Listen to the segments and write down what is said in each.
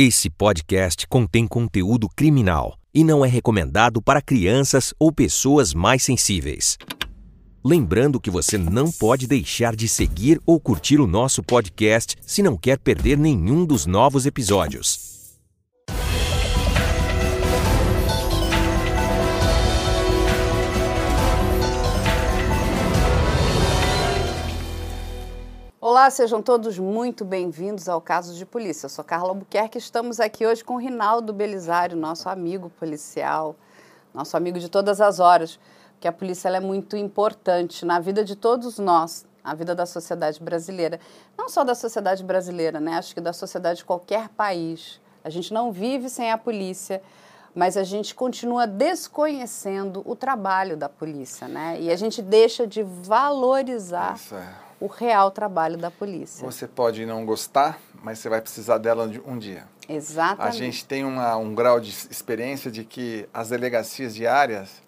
Esse podcast contém conteúdo criminal e não é recomendado para crianças ou pessoas mais sensíveis. Lembrando que você não pode deixar de seguir ou curtir o nosso podcast se não quer perder nenhum dos novos episódios. Olá, sejam todos muito bem-vindos ao Caso de Polícia. Eu sou Carla Albuquerque e estamos aqui hoje com Rinaldo Belisário, nosso amigo policial, nosso amigo de todas as horas, porque a polícia é muito importante na vida de todos nós, na vida da sociedade brasileira. Não só da sociedade brasileira, né? Acho que da sociedade de qualquer país. A gente não vive sem a polícia, mas a gente continua desconhecendo o trabalho da polícia, né? E a gente deixa de valorizar é o real trabalho da polícia. Você pode não gostar, mas você vai precisar dela um dia. Exatamente. A gente tem uma, um grau de experiência de que as delegacias diárias,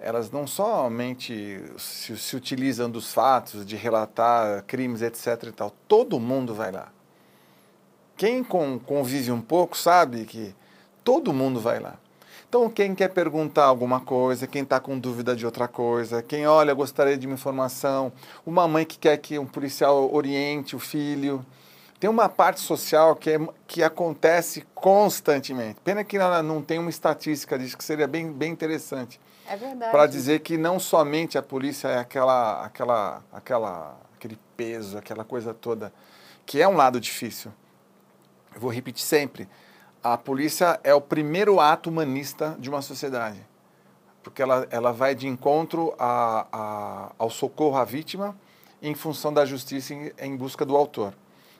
elas não somente se, se utilizam dos fatos, de relatar crimes, etc. E tal. Todo mundo vai lá. Quem convive um pouco sabe que todo mundo vai lá. Então, quem quer perguntar alguma coisa, quem está com dúvida de outra coisa, quem, olha, gostaria de uma informação, uma mãe que quer que um policial oriente o filho. Tem uma parte social que, é, que acontece constantemente. Pena que ela não tem uma estatística disso, que seria bem, bem interessante. É verdade. Para dizer que não somente a polícia é aquela, aquela, aquela, aquele peso, aquela coisa toda, que é um lado difícil. Eu vou repetir sempre a polícia é o primeiro ato humanista de uma sociedade, porque ela, ela vai de encontro a, a, ao socorro à vítima em função da justiça em, em, busca do autor.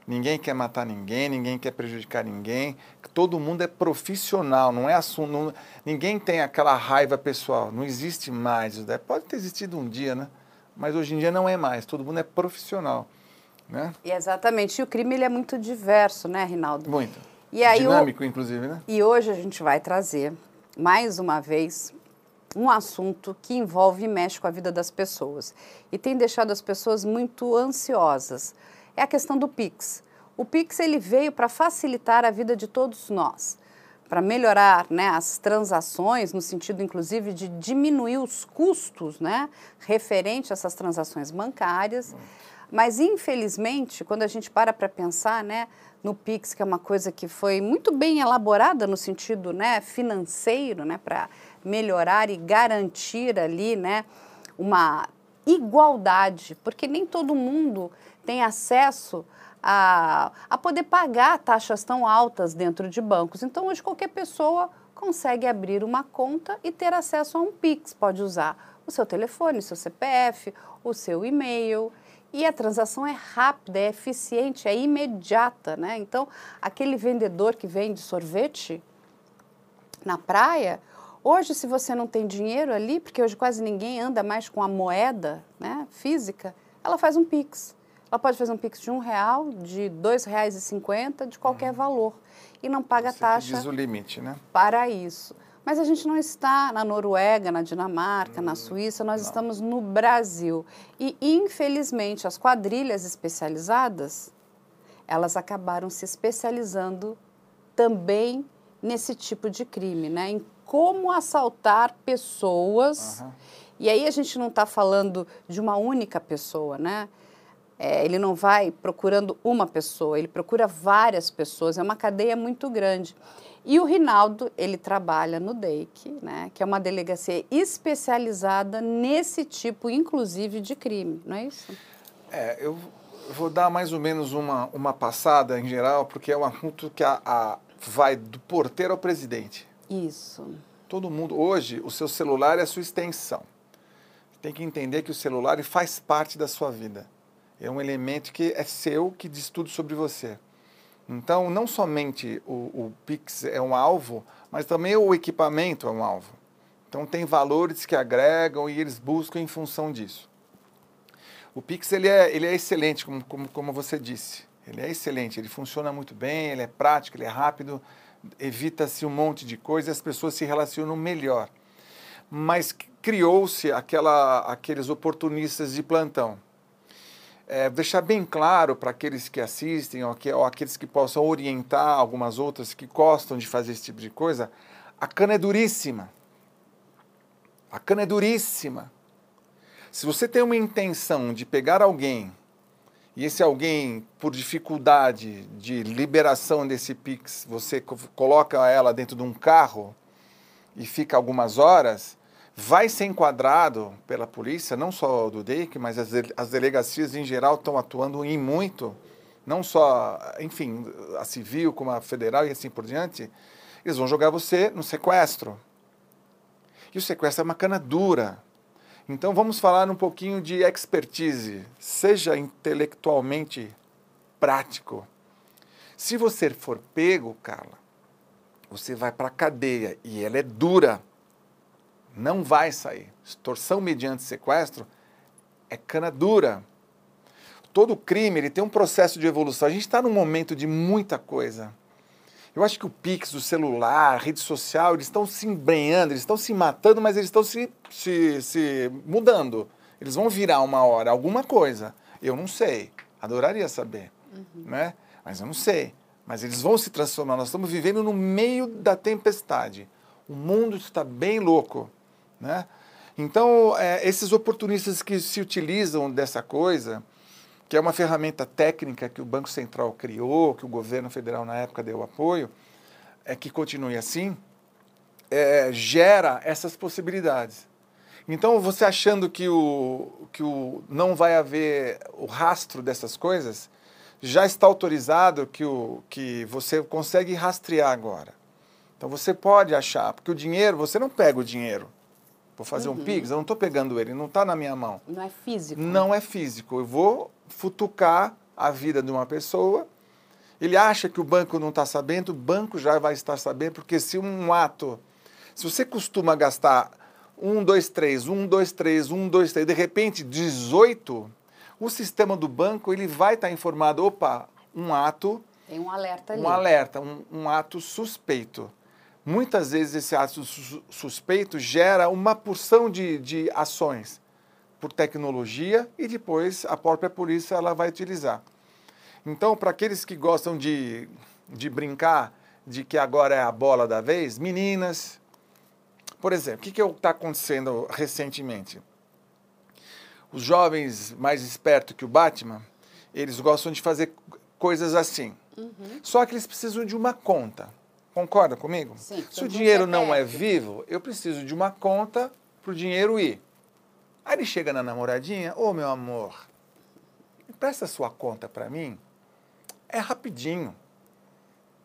Ninguém quer matar ninguém, ninguém quer prejudicar ninguém, todo mundo é profissional, não é assunto, não, ninguém tem aquela raiva pessoal, não existe mais, né? pode ter existido um dia, né? mas hoje em dia não é mais, todo mundo é profissional. Né? E exatamente, e o crime ele é muito diverso, né, Rinaldo? Muito. E aí, Dinâmico, o... inclusive, né? E hoje a gente vai trazer, mais uma vez, um assunto que envolve e mexe com a vida das pessoas. E tem deixado as pessoas muito ansiosas. É a questão do Pix. O Pix ele veio para facilitar a vida de todos nós, para melhorar né, as transações, no sentido, inclusive, de diminuir os custos né, referente a essas transações bancárias. Mas, infelizmente, quando a gente para para pensar, né, no Pix, que é uma coisa que foi muito bem elaborada no sentido né, financeiro, né, para melhorar e garantir ali né, uma igualdade, porque nem todo mundo tem acesso a, a poder pagar taxas tão altas dentro de bancos. Então, hoje, qualquer pessoa consegue abrir uma conta e ter acesso a um Pix. Pode usar o seu telefone, o seu CPF, o seu e-mail e a transação é rápida, é eficiente, é imediata, né? Então, aquele vendedor que vende sorvete na praia, hoje se você não tem dinheiro ali, porque hoje quase ninguém anda mais com a moeda, né, física, ela faz um pix. Ela pode fazer um pix de um real, de dois reais e cinquenta, de qualquer uhum. valor e não paga Você taxa. Diz o limite, né? Para isso. Mas a gente não está na Noruega, na Dinamarca, na hum, Suíça, nós não. estamos no Brasil. E, infelizmente, as quadrilhas especializadas, elas acabaram se especializando também nesse tipo de crime, né? Em como assaltar pessoas. Uhum. E aí a gente não está falando de uma única pessoa, né? É, ele não vai procurando uma pessoa, ele procura várias pessoas, é uma cadeia muito grande. E o Rinaldo, ele trabalha no DEIC, né, que é uma delegacia especializada nesse tipo, inclusive, de crime, não é isso? É, eu vou dar mais ou menos uma, uma passada em geral, porque é um assunto que a, a, vai do porteiro ao presidente. Isso. Todo mundo, hoje, o seu celular é a sua extensão. Tem que entender que o celular faz parte da sua vida. É um elemento que é seu, que diz tudo sobre você. Então, não somente o, o Pix é um alvo, mas também o equipamento é um alvo. Então, tem valores que agregam e eles buscam em função disso. O Pix ele é, ele é excelente, como, como, como você disse. Ele é excelente, ele funciona muito bem, ele é prático, ele é rápido, evita-se um monte de coisas, as pessoas se relacionam melhor. Mas criou-se aqueles oportunistas de plantão é, deixar bem claro para aqueles que assistem ou, que, ou aqueles que possam orientar algumas outras que gostam de fazer esse tipo de coisa, a cana é duríssima. A cana é duríssima. Se você tem uma intenção de pegar alguém e esse alguém, por dificuldade de liberação desse Pix, você coloca ela dentro de um carro e fica algumas horas, vai ser enquadrado pela polícia, não só do DEIC, mas as, as delegacias em geral estão atuando em muito, não só, enfim, a civil como a federal e assim por diante, eles vão jogar você no sequestro. E o sequestro é uma cana dura. Então vamos falar um pouquinho de expertise, seja intelectualmente prático. Se você for pego, Carla, você vai para a cadeia e ela é dura não vai sair. Extorsão mediante sequestro é cana dura. Todo crime ele tem um processo de evolução. A gente está num momento de muita coisa. Eu acho que o Pix, o celular, a rede social, eles estão se embrenhando, eles estão se matando, mas eles estão se, se, se mudando. Eles vão virar uma hora alguma coisa. Eu não sei. Adoraria saber. Uhum. Né? Mas eu não sei. Mas eles vão se transformar. Nós estamos vivendo no meio da tempestade. O mundo está bem louco. Né? Então, é, esses oportunistas que se utilizam dessa coisa, que é uma ferramenta técnica que o Banco Central criou, que o governo federal na época deu apoio, é que continue assim, é, gera essas possibilidades. Então, você achando que, o, que o, não vai haver o rastro dessas coisas, já está autorizado que, o, que você consegue rastrear agora. Então, você pode achar, porque o dinheiro, você não pega o dinheiro. Vou fazer uhum. um Pix, eu não estou pegando ele, não está na minha mão. Não é físico. Não é físico. Eu vou futucar a vida de uma pessoa. Ele acha que o banco não está sabendo, o banco já vai estar sabendo, porque se um ato. Se você costuma gastar um, dois, três, um, dois, três, um, dois, três, de repente 18, o sistema do banco ele vai estar tá informado, opa, um ato. Tem um alerta ali. Um alerta, um, um ato suspeito. Muitas vezes esse ato suspeito gera uma porção de, de ações por tecnologia e depois a própria polícia ela vai utilizar. Então, para aqueles que gostam de, de brincar de que agora é a bola da vez, meninas, por exemplo, o que está acontecendo recentemente? Os jovens mais espertos que o Batman, eles gostam de fazer coisas assim. Uhum. Só que eles precisam de uma conta. Concorda comigo? Sim, Se o dinheiro não é vivo, eu preciso de uma conta para o dinheiro ir. Aí ele chega na namoradinha, ô oh, meu amor, presta sua conta para mim. É rapidinho.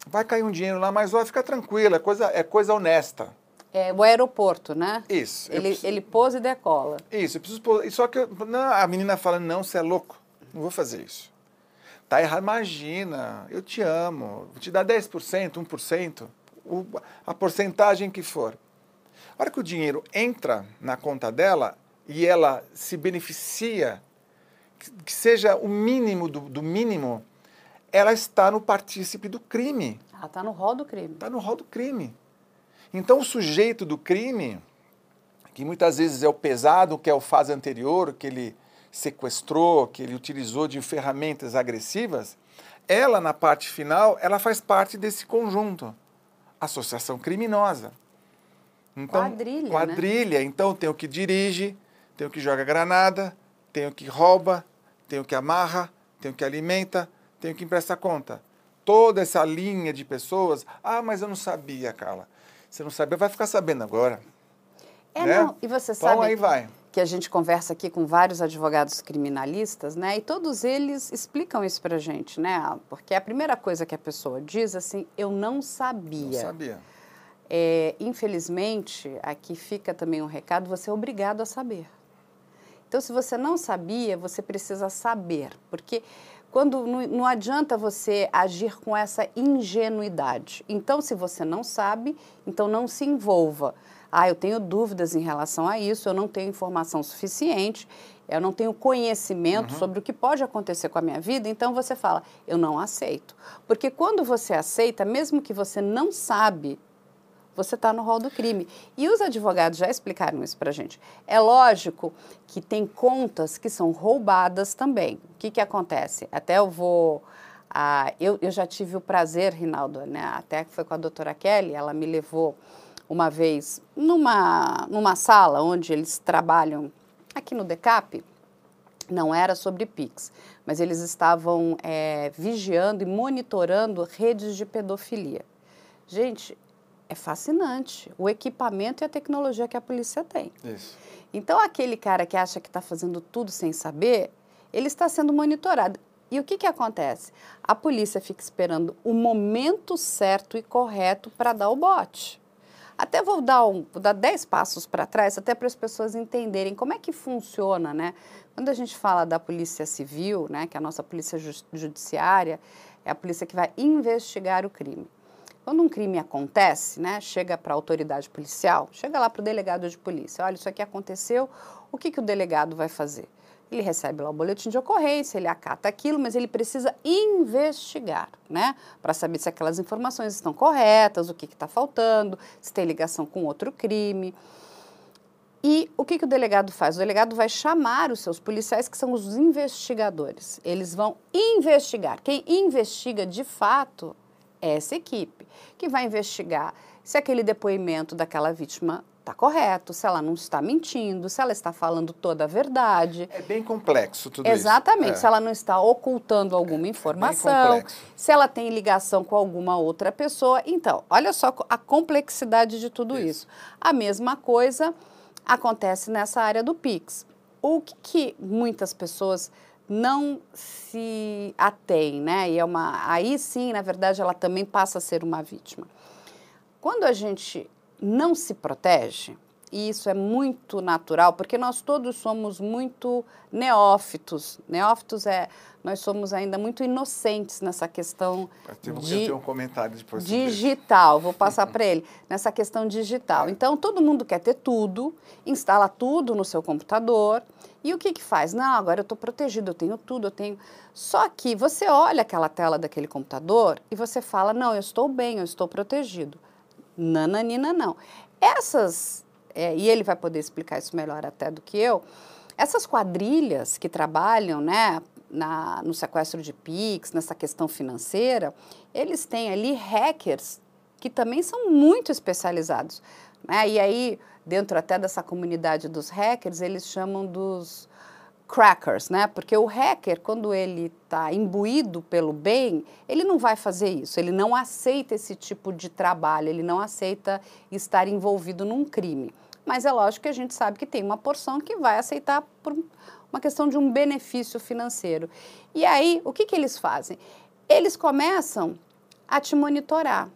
Vai cair um dinheiro lá, mas vai ficar tranquila, é coisa, é coisa honesta. É o aeroporto, né? Isso. Ele, preciso... ele pousa e decola. Isso, eu preciso pôr. Só que eu, não, a menina fala, não, você é louco, não vou fazer isso. Tá errado. Imagina, eu te amo, vou te dar 10%, 1%, o, a porcentagem que for. A hora que o dinheiro entra na conta dela e ela se beneficia, que, que seja o mínimo do, do mínimo, ela está no partícipe do crime. Ela está no rol do crime. Está no rol do crime. Então, o sujeito do crime, que muitas vezes é o pesado, que é o fase anterior, que ele sequestrou, que ele utilizou de ferramentas agressivas, ela, na parte final, ela faz parte desse conjunto. Associação criminosa. Então, quadrilha. Quadrilha. Né? Então, tem o que dirige, tem o que joga granada, tem o que rouba, tem o que amarra, tem o que alimenta, tem o que empresta conta. Toda essa linha de pessoas. Ah, mas eu não sabia, Carla. Você não sabia, vai ficar sabendo agora. É, né? não. E você então, sabe. Então aí vai que a gente conversa aqui com vários advogados criminalistas, né? E todos eles explicam isso para a gente, né? Porque a primeira coisa que a pessoa diz assim, eu não sabia. Não sabia. É, infelizmente, aqui fica também um recado: você é obrigado a saber. Então, se você não sabia, você precisa saber, porque quando não, não adianta você agir com essa ingenuidade. Então, se você não sabe, então não se envolva ah, eu tenho dúvidas em relação a isso, eu não tenho informação suficiente, eu não tenho conhecimento uhum. sobre o que pode acontecer com a minha vida, então você fala, eu não aceito. Porque quando você aceita, mesmo que você não sabe você está no rol do crime. E os advogados já explicaram isso para a gente. É lógico que tem contas que são roubadas também. O que, que acontece? Até eu vou. Ah, eu, eu já tive o prazer, Rinaldo, né? até que foi com a doutora Kelly, ela me levou uma vez numa, numa sala onde eles trabalham aqui no DECAP, não era sobre PIX, mas eles estavam é, vigiando e monitorando redes de pedofilia. Gente, é fascinante o equipamento e a tecnologia que a polícia tem. Isso. Então, aquele cara que acha que está fazendo tudo sem saber, ele está sendo monitorado. E o que, que acontece? A polícia fica esperando o momento certo e correto para dar o bote. Até vou dar, um, vou dar dez passos para trás, até para as pessoas entenderem como é que funciona, né? Quando a gente fala da polícia civil, né, que é a nossa polícia judiciária, é a polícia que vai investigar o crime. Quando um crime acontece, né, chega para a autoridade policial, chega lá para o delegado de polícia, olha, isso aqui aconteceu, o que, que o delegado vai fazer? Ele recebe lá o boletim de ocorrência, ele acata aquilo, mas ele precisa investigar, né? Para saber se aquelas informações estão corretas, o que está faltando, se tem ligação com outro crime. E o que, que o delegado faz? O delegado vai chamar os seus policiais, que são os investigadores. Eles vão investigar. Quem investiga de fato essa equipe, que vai investigar se aquele depoimento daquela vítima está correto, se ela não está mentindo, se ela está falando toda a verdade. É bem complexo tudo Exatamente, isso. Exatamente, é. se ela não está ocultando alguma informação, é se ela tem ligação com alguma outra pessoa. Então, olha só a complexidade de tudo isso. isso. A mesma coisa acontece nessa área do Pix. O que, que muitas pessoas não se atêm, né? E é uma, aí sim, na verdade, ela também passa a ser uma vítima. Quando a gente não se protege, e isso é muito natural, porque nós todos somos muito neófitos. Neófitos é, nós somos ainda muito inocentes nessa questão eu de um comentário depois digital. Vou passar para ele nessa questão digital. Então todo mundo quer ter tudo, instala tudo no seu computador e o que que faz? Não, agora eu estou protegido, eu tenho tudo, eu tenho. Só que você olha aquela tela daquele computador e você fala, não, eu estou bem, eu estou protegido. Nananina, não. Essas, é, e ele vai poder explicar isso melhor até do que eu, essas quadrilhas que trabalham né, na, no sequestro de PIX, nessa questão financeira, eles têm ali hackers que também são muito especializados. Né? E aí, dentro até dessa comunidade dos hackers, eles chamam dos crackers, né? Porque o hacker, quando ele está imbuído pelo bem, ele não vai fazer isso, ele não aceita esse tipo de trabalho, ele não aceita estar envolvido num crime. Mas é lógico que a gente sabe que tem uma porção que vai aceitar por uma questão de um benefício financeiro. E aí, o que, que eles fazem? Eles começam a te monitorar.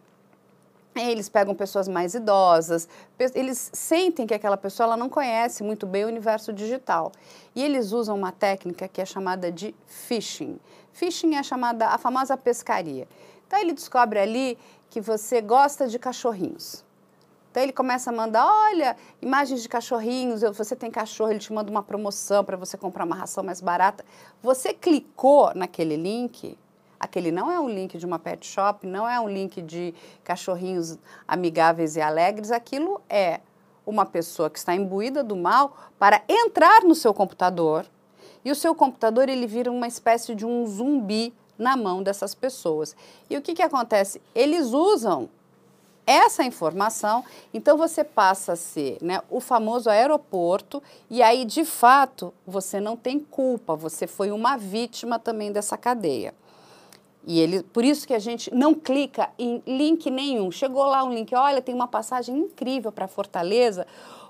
Eles pegam pessoas mais idosas, eles sentem que aquela pessoa ela não conhece muito bem o universo digital. E eles usam uma técnica que é chamada de phishing. Phishing é chamada a famosa pescaria. Então ele descobre ali que você gosta de cachorrinhos. Então ele começa a mandar, olha, imagens de cachorrinhos, você tem cachorro, ele te manda uma promoção para você comprar uma ração mais barata. Você clicou naquele link, Aquele não é um link de uma pet shop, não é um link de cachorrinhos amigáveis e alegres, aquilo é uma pessoa que está imbuída do mal para entrar no seu computador e o seu computador ele vira uma espécie de um zumbi na mão dessas pessoas. E o que, que acontece? Eles usam essa informação, então você passa a ser né, o famoso aeroporto, e aí de fato você não tem culpa, você foi uma vítima também dessa cadeia. E ele, por isso que a gente não clica em link nenhum. Chegou lá um link, olha, tem uma passagem incrível para Fortaleza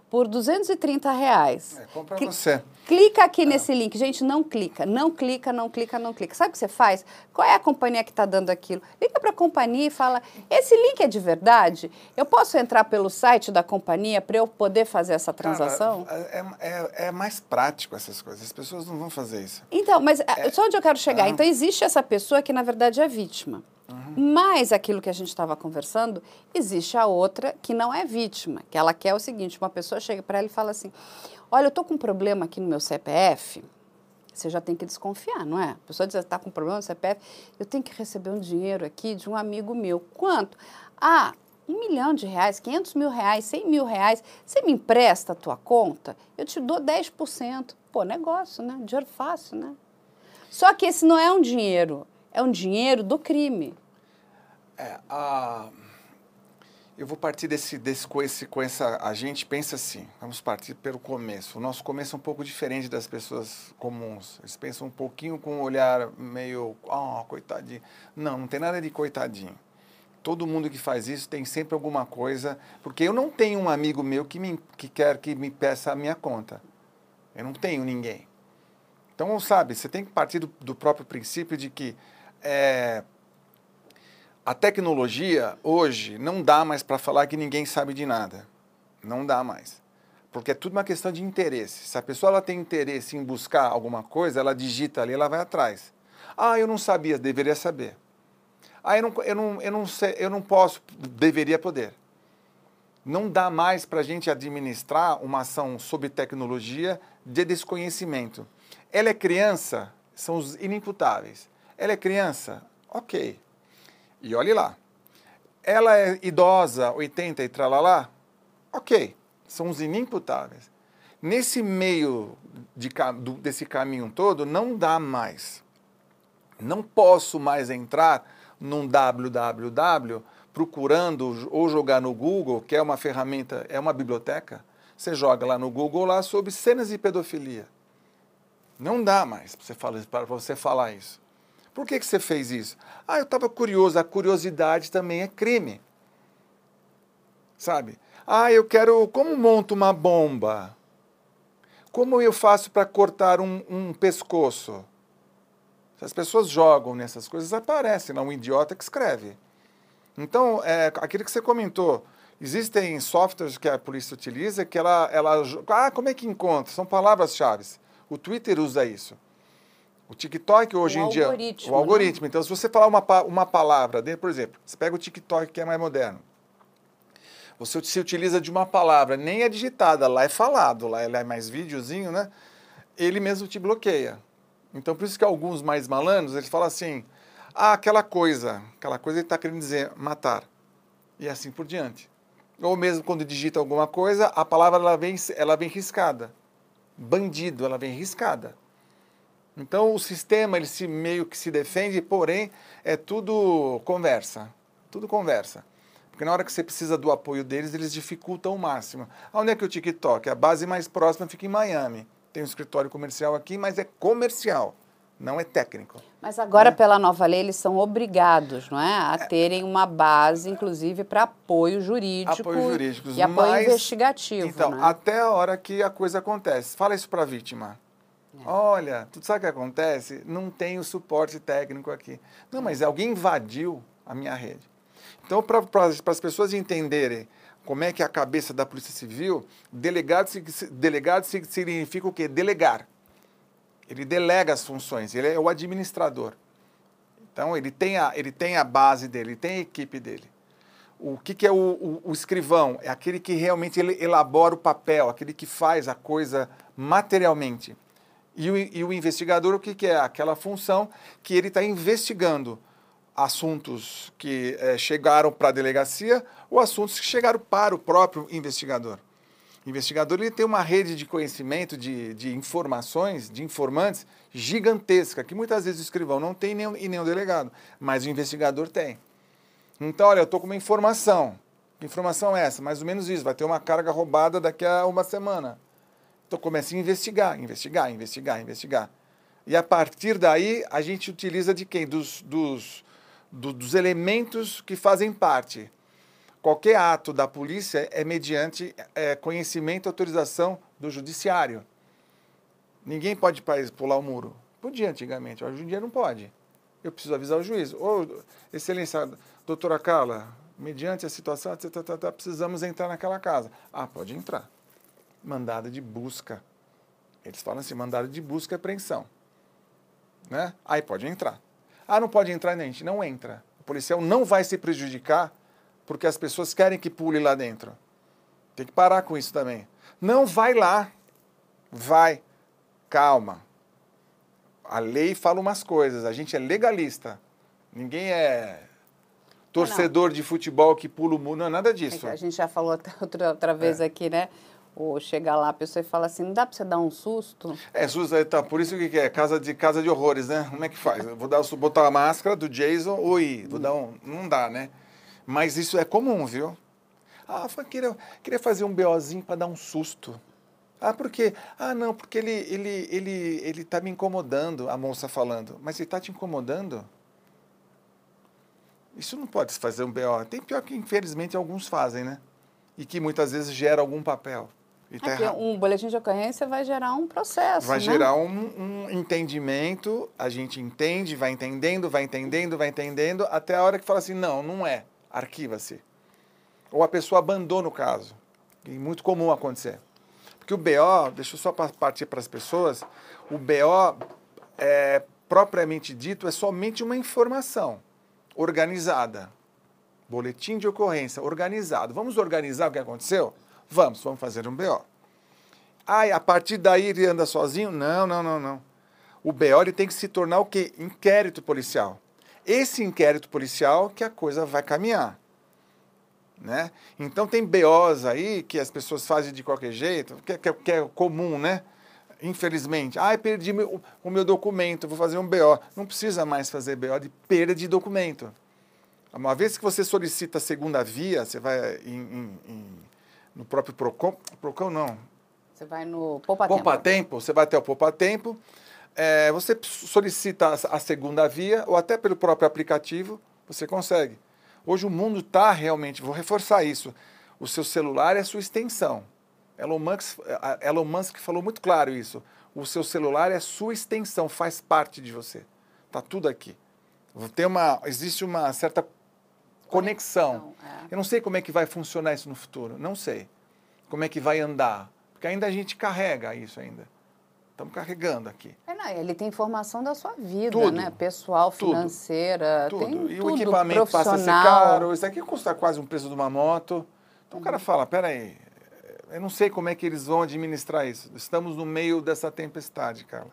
por 230 reais. É, compra você. Clica aqui é. nesse link. Gente, não clica, não clica, não clica, não clica. Sabe o que você faz? Qual é a companhia que está dando aquilo? Liga para a companhia e fala: esse link é de verdade? Eu posso entrar pelo site da companhia para eu poder fazer essa transação? Cara, é, é, é, mais prático essas coisas. As pessoas não vão fazer isso. Então, mas é, só onde eu quero chegar. Então, existe essa pessoa que, na verdade, é vítima. Uhum. Mas aquilo que a gente estava conversando, existe a outra que não é vítima, que ela quer o seguinte: uma pessoa chega para ela e fala assim: Olha, eu estou com um problema aqui no meu CPF. Você já tem que desconfiar, não é? A pessoa diz: está com um problema no CPF, eu tenho que receber um dinheiro aqui de um amigo meu. Quanto? Ah, um milhão de reais, 500 mil reais, 100 mil reais, você me empresta a tua conta, eu te dou 10%. Pô, negócio, né? Dinheiro fácil, né? Só que esse não é um dinheiro, é um dinheiro do crime. É, a... Eu vou partir desse, desse com, esse, com essa. A gente pensa assim, vamos partir pelo começo. O nosso começo é um pouco diferente das pessoas comuns. Eles pensam um pouquinho com um olhar meio. Ah, oh, coitadinho. Não, não tem nada de coitadinho. Todo mundo que faz isso tem sempre alguma coisa. Porque eu não tenho um amigo meu que, me, que quer que me peça a minha conta. Eu não tenho ninguém. Então, sabe, você tem que partir do, do próprio princípio de que. É, a tecnologia hoje não dá mais para falar que ninguém sabe de nada. Não dá mais. Porque é tudo uma questão de interesse. Se a pessoa ela tem interesse em buscar alguma coisa, ela digita ali, ela vai atrás. Ah, eu não sabia, deveria saber. Ah, eu não, eu não, eu não, sei, eu não posso, deveria poder. Não dá mais para a gente administrar uma ação sob tecnologia de desconhecimento. Ela é criança, são os inimputáveis. Ela é criança, ok. E olhe lá. Ela é idosa, 80 e tralalá? Ok, são os inimputáveis. Nesse meio de, do, desse caminho todo, não dá mais. Não posso mais entrar num www procurando ou jogar no Google, que é uma ferramenta, é uma biblioteca. Você joga lá no Google lá sobre cenas de pedofilia. Não dá mais para você falar isso. Por que, que você fez isso? Ah, eu estava curioso. A curiosidade também é crime. Sabe? Ah, eu quero. Como monto uma bomba? Como eu faço para cortar um, um pescoço? As pessoas jogam nessas coisas, aparece lá um idiota que escreve. Então, é, aquilo que você comentou, existem softwares que a polícia utiliza que ela, ela. Ah, como é que encontra? São palavras-chave. O Twitter usa isso. O TikTok hoje o em dia. O né? algoritmo. Né? Então, se você falar uma, uma palavra, por exemplo, você pega o TikTok, que é mais moderno. Você se utiliza de uma palavra, nem é digitada, lá é falado, lá é mais videozinho, né? Ele mesmo te bloqueia. Então, por isso que alguns mais malandros, eles falam assim, ah, aquela coisa, aquela coisa ele está querendo dizer matar. E assim por diante. Ou mesmo quando digita alguma coisa, a palavra ela vem, ela vem riscada. Bandido, ela vem riscada. Então o sistema ele se meio que se defende, porém é tudo conversa, tudo conversa. Porque na hora que você precisa do apoio deles, eles dificultam o máximo. Onde é que o TikTok? A base mais próxima fica em Miami. Tem um escritório comercial aqui, mas é comercial, não é técnico. Mas agora, né? pela nova lei, eles são obrigados, não é? A é. terem uma base, inclusive, para apoio jurídico. Apoio jurídico. E apoio mas, investigativo. Então, né? até a hora que a coisa acontece. Fala isso para a vítima. É. Olha, tu sabe o que acontece? Não tem o suporte técnico aqui. Não, mas alguém invadiu a minha rede. Então, para as pessoas entenderem como é que é a cabeça da Polícia Civil, delegado, delegado significa o quê? Delegar. Ele delega as funções, ele é o administrador. Então, ele tem a, ele tem a base dele, ele tem a equipe dele. O que, que é o, o, o, escrivão? É aquele que realmente elabora o papel, aquele que faz a coisa materialmente. E o, e o investigador, o que, que, é? Aquela função que ele está investigando assuntos que é, chegaram para a delegacia ou assuntos que chegaram para o próprio investigador. O investigador ele tem uma rede de conhecimento, de, de informações, de informantes gigantesca, que muitas vezes o escrivão não tem nem, e nem o delegado, mas o investigador tem. Então, olha, eu estou com uma informação. Que informação é essa? Mais ou menos isso. Vai ter uma carga roubada daqui a uma semana. Então começa a investigar, investigar, investigar, investigar. E a partir daí a gente utiliza de quem? Dos, dos, do, dos elementos que fazem parte. Qualquer ato da polícia é mediante é, conhecimento e autorização do judiciário. Ninguém pode pular o muro. Podia antigamente, hoje em dia não pode. Eu preciso avisar o juiz. Ô, excelência, doutora Carla, mediante a situação, tá, tá, tá, precisamos entrar naquela casa. Ah, pode entrar mandado de busca. Eles falam assim, mandado de busca e apreensão. Né? Aí pode entrar. Ah, não pode entrar, gente, não entra. O policial não vai se prejudicar porque as pessoas querem que pule lá dentro. Tem que parar com isso também. Não vai lá. Vai. Calma. A lei fala umas coisas, a gente é legalista. Ninguém é torcedor de futebol que pula o muro, não é nada disso. A gente já falou outra, outra vez É. aqui, né? Ou chega lá a pessoa fala assim, não dá para você dar um susto? É, susto, tá, por isso que é casa de casa de horrores, né? Como é que faz? Vou dar, botar a máscara do Jason, oi, vou dar um, não dá, né? Mas isso é comum, viu? Ah, foi, queria, queria fazer um BOzinho para dar um susto. Ah, por quê? Ah, não, porque ele, ele, ele, ele tá me incomodando, a moça falando. Mas ele tá te incomodando? Isso não pode se fazer um BO. Tem pior que, infelizmente, alguns fazem, né? E que muitas vezes gera algum papel. Tá errado. um boletim de ocorrência vai gerar um processo, Vai né? gerar um, um entendimento, a gente entende, vai entendendo, vai entendendo, vai entendendo, até a hora que fala assim, não, não é, arquiva-se. Ou a pessoa abandona o caso. E muito comum acontecer. Porque o BO, deixa eu só pa- partir para as pessoas, o BO, é, propriamente dito, é somente uma informação organizada. Boletim de ocorrência organizado. Vamos organizar o que aconteceu? Vamos, vamos fazer um BO. Ai, a partir daí ele anda sozinho? Não, não, não, não. O BO ele tem que se tornar o quê? Inquérito policial. Esse inquérito policial que a coisa vai caminhar. Né? Então tem BOs aí que as pessoas fazem de qualquer jeito, que, que que é comum, né? Infelizmente. Ai, perdi meu- o meu documento, vou fazer um BO. Não precisa mais fazer BO de perda de documento. Uma vez que você solicita a segunda via, você vai em- em- em- no próprio PROCON, PROCON não, Você vai no Poupa, Poupa Tempo. Tempo, você vai até o Poupa Tempo, é, você solicita a segunda via ou até pelo próprio aplicativo, você consegue. Hoje o mundo está realmente, vou reforçar isso, o seu celular é a sua extensão. Elon Musk, Elon Musk falou muito claro isso. O seu celular é a sua extensão, faz parte de você. Está tudo aqui. Tem uma, existe uma certa conexão. Conexão, é. Eu não sei como é que vai funcionar isso no futuro, não sei. Como é que vai andar, porque ainda a gente carrega isso ainda. Estamos carregando aqui. É, não, ele tem informação da sua vida, Tudo. né? Pessoal, Tudo. financeira, Tudo. tem e tudo, o equipamento passa a ser caro, isso aqui custa quase um preço de uma moto. Então o cara fala, peraí, eu não sei como é que eles vão administrar isso. Estamos no meio dessa tempestade, Carla.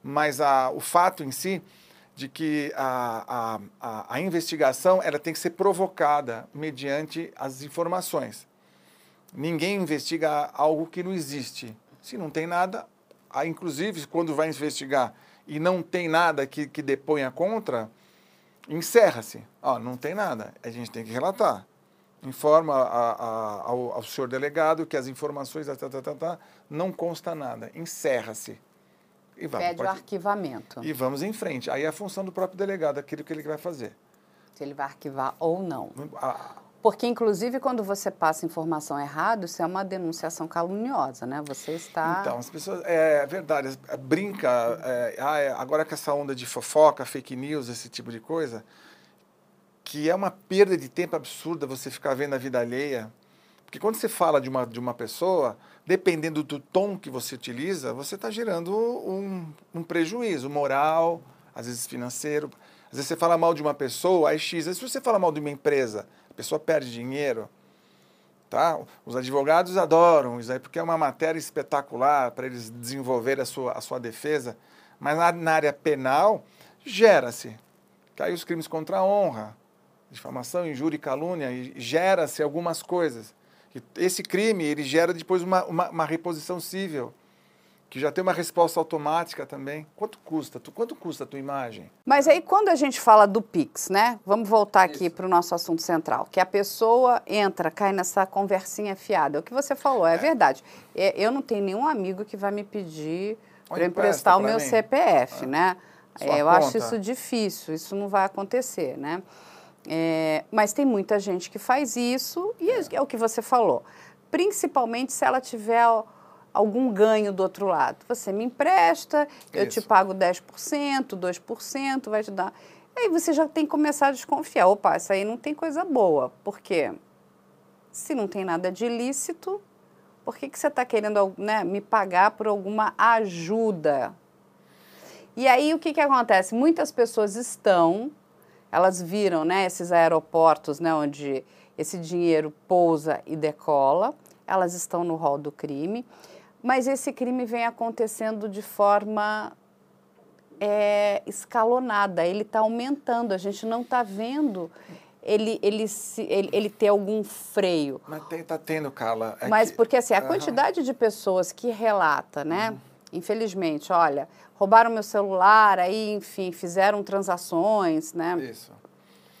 Mas a, o fato em si de que a, a, a, a investigação ela tem que ser provocada mediante as informações. Ninguém investiga algo que não existe. Se não tem nada, aí, inclusive quando vai investigar e não tem nada que, que deponha contra, encerra-se. Não tem nada, a gente tem que relatar. Informa a- a- ao, ao senhor delegado que as informações, tá, tá, tá, tá, não consta nada. Encerra-se. E vamos, Pede o arquivamento, e vamos em frente. Aí é a função do próprio delegado, aquilo que ele vai fazer. se ele vai arquivar ou não. A- Porque, inclusive, quando você passa informação errada, isso é uma denunciação caluniosa, né? Você está... Então, as pessoas. É, é verdade, é, brinca. é, ah, é, agora com essa onda de fofoca, fake news, esse tipo de coisa, que é uma perda de tempo absurda você ficar vendo a vida alheia. Porque quando você fala de uma, de uma pessoa, dependendo do tom que você utiliza, você está gerando um, um prejuízo moral, às vezes financeiro. Às vezes você fala mal de uma pessoa, aí X. Às vezes você fala mal de uma empresa, a pessoa perde dinheiro. Tá? Os advogados adoram isso aí, porque é uma matéria espetacular para eles desenvolverem a sua, a sua defesa. Mas na, na área penal, gera-se. Cai os crimes contra a honra, difamação, injúria e calúnia, e gera-se algumas coisas. E esse crime, ele gera depois uma, uma, uma reposição civil, que já tem uma resposta automática também. Quanto custa? Tu, quanto custa a tua imagem? Mas aí, quando a gente fala do Pix, né? Vamos voltar aqui para o nosso assunto central. Que a pessoa entra, cai nessa conversinha fiada. É o que você falou, é, verdade. É, eu não tenho nenhum amigo que vai me pedir para empresta emprestar o meu mim. CPF, né? Sua É, eu acho conta. isso difícil, isso não vai acontecer, né? É, mas tem muita gente que faz isso e é, é o que você falou. Principalmente se ela tiver al- algum ganho do outro lado. Você me empresta, eu te Isso. pago 10%, 2%, vai te dar. Aí você já tem que começar a desconfiar. Opa, isso aí não tem coisa boa. Por quê? Se não tem nada de ilícito, por que, que você está querendo né, me pagar por alguma ajuda? E aí o que, que acontece? Muitas pessoas estão, elas viram né, esses aeroportos né, onde esse dinheiro pousa e decola, elas estão no rol do crime, mas esse crime vem acontecendo de forma é, escalonada, ele está aumentando, a gente não está vendo ele, ele, se, ele, ele ter algum freio. Mas tem, tá tendo, Carla. É Mas que... porque assim, a uhum. quantidade de pessoas que relata, né? Uhum. Infelizmente, olha, roubaram meu celular, aí, enfim, fizeram transações, né? Isso.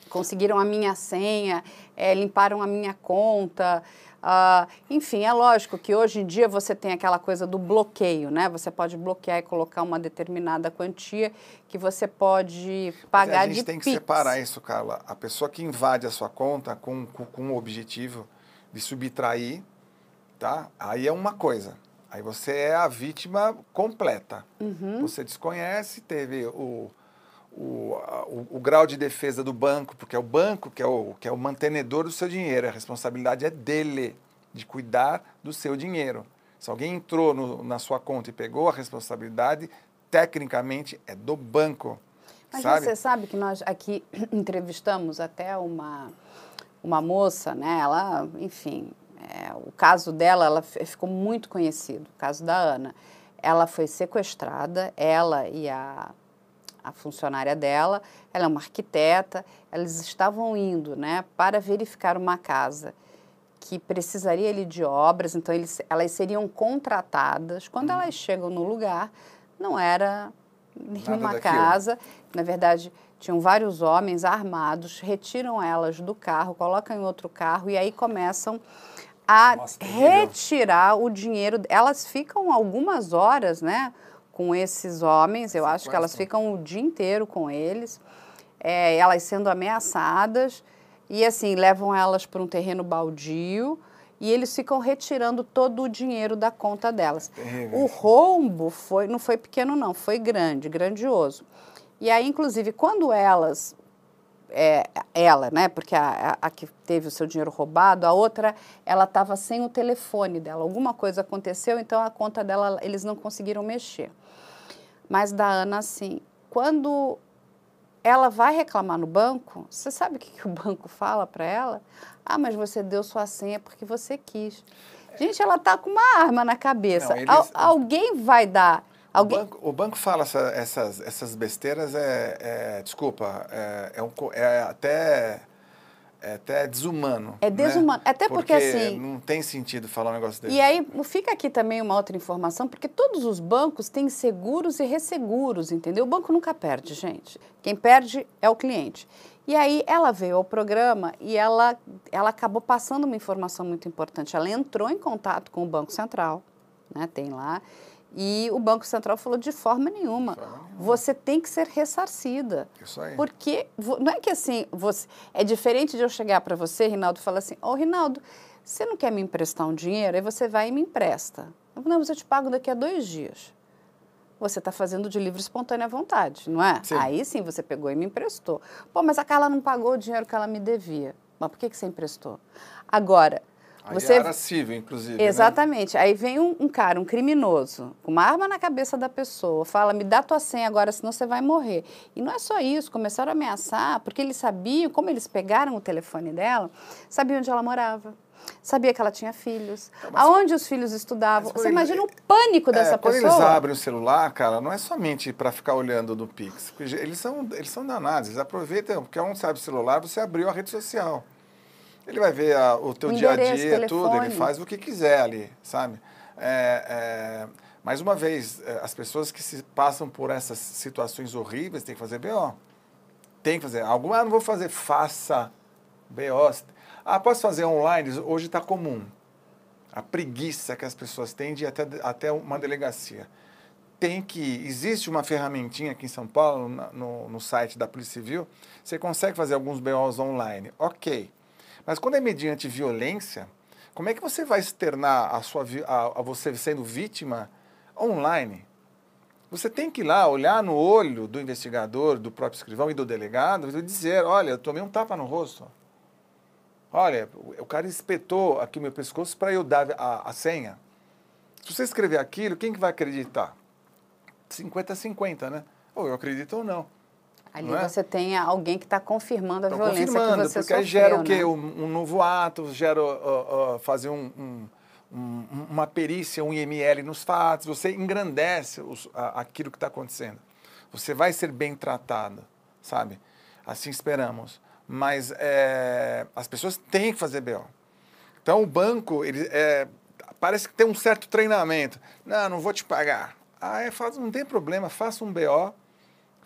Conseguiram a minha senha, é, limparam a minha conta. Uh, enfim, é lógico que hoje em dia você tem aquela coisa do bloqueio, né? Você pode bloquear e colocar uma determinada quantia que você pode pagar de A gente tem que separar isso, Carla. A pessoa que invade a sua conta com, com, com o objetivo de subtrair, tá? Aí é uma coisa. Aí você é a vítima completa. Uhum. Você desconhece, teve o, o, o, o, grau de defesa do banco, porque é o banco que é o, que é o mantenedor do seu dinheiro, a responsabilidade é dele, de cuidar do seu dinheiro. Se alguém entrou no, na sua conta e pegou a responsabilidade, tecnicamente é do banco. Mas sabe? você sabe que nós aqui entrevistamos até uma, uma moça, né? Ela, enfim, é, o caso dela ela ficou muito conhecido, o caso da Ana. Ela foi sequestrada, ela e a, a funcionária dela, ela é uma arquiteta, eles estavam indo né, para verificar uma casa que precisaria ali de obras, então eles, elas seriam contratadas. Quando elas chegam no lugar, não era nenhuma casa, na verdade tinham vários homens armados, retiram elas do carro, colocam em outro carro e aí começam a Nossa, retirar o dinheiro. Elas ficam algumas horas, né, com esses homens. Eu acho que elas ficam o dia inteiro com eles, é, elas sendo ameaçadas e assim levam elas para um terreno baldio e eles ficam retirando todo o dinheiro da conta delas. O rombo foi não foi pequeno não, foi grande, grandioso. E aí, inclusive, quando elas é, ela, né? Porque a, a, a, que teve o seu dinheiro roubado, a outra, ela estava sem o telefone dela. Alguma coisa aconteceu, então a conta dela eles não conseguiram mexer. Mas da Ana, assim, quando ela vai reclamar no banco, você sabe o que, que o banco fala para ela? Ah, mas você deu sua senha porque você quis. Gente, ela tá com uma arma na cabeça. Não, eles... Al alguém vai dar Alguém... O, banco, o banco fala essa, essas, essas besteiras, é, é desculpa, é, é, um, é até é até desumano. É desumano. Né? Até porque, porque, assim. Não tem sentido falar um negócio desse. E aí fica aqui também uma outra informação, porque todos os bancos têm seguros e resseguros, entendeu? O banco nunca perde, gente. Quem perde é o cliente. E aí ela veio ao programa e ela, ela acabou passando uma informação muito importante. Ela entrou em contato com o Banco Central, né? Tem lá. E o Banco Central falou de forma nenhuma. Forma nenhuma. Você tem que ser ressarcida. Isso aí. Porque não é que assim, você, é diferente de eu chegar para você, Rinaldo, e falar assim: Ô, oh, Rinaldo, você não quer me emprestar um dinheiro? Aí você vai e me empresta. Não, mas eu te pago daqui a dois dias. Você está fazendo de livre espontânea vontade, não é? Sim. Aí sim você pegou e me emprestou. Pô, mas a Carla não pagou o dinheiro que ela me devia. Mas por que, que você emprestou? Agora, você... era cível, inclusive. Né? Exatamente. Né? Aí vem um, um, cara, um criminoso, com uma arma na cabeça da pessoa, fala: me dá tua senha agora, senão você vai morrer. E não é só isso, começaram a ameaçar, porque eles sabiam, como eles pegaram o telefone dela, sabiam onde ela morava. Sabia que ela tinha filhos. Mas, Aonde os filhos estudavam. Você imagina o pânico dessa é, quando pessoa. Quando eles abrem o celular, cara, não é somente para ficar olhando no Pix. Eles são, eles são danados, eles aproveitam, porque um sabe o celular, você abriu a rede social. Ele vai ver a, o teu o dia a dia, tudo, ele faz o que quiser ali, sabe? É, é, mais uma vez, é, as pessoas que se passam por essas situações horríveis têm que fazer BO. Tem que fazer. Alguma, ah, não vou fazer, faça BO. Ah, posso fazer online? Hoje está comum. A preguiça que as pessoas têm de ir até, até uma delegacia. Tem que. Existe uma ferramentinha aqui em São Paulo, no, no site da Polícia Civil, você consegue fazer alguns BOs online. Ok. Mas quando é mediante violência, como é que você vai externar a, sua, a, a você sendo vítima online? Você tem que ir lá olhar no olho do investigador, do próprio escrivão e do delegado e dizer: olha, eu tomei um tapa no rosto. Olha, o cara espetou aqui o meu pescoço para eu dar a, a, senha. Se você escrever aquilo, quem que vai acreditar? 50-50, né? Ou eu acredito ou não. Ali é? você tem alguém que está confirmando a tá violência confirmando, que você porque sofreu, gera né? o quê? Um, um, novo ato, gera uh, uh, fazer um, um, uma perícia, um IML nos fatos, você engrandece os, a, aquilo que está acontecendo. Você vai ser bem tratado, sabe? Assim esperamos. Mas é, as pessoas têm que fazer BO. Então o banco, ele, é, parece que tem um certo treinamento. Não, não vou te pagar. Ah, é, faz, não tem problema, faça um BO,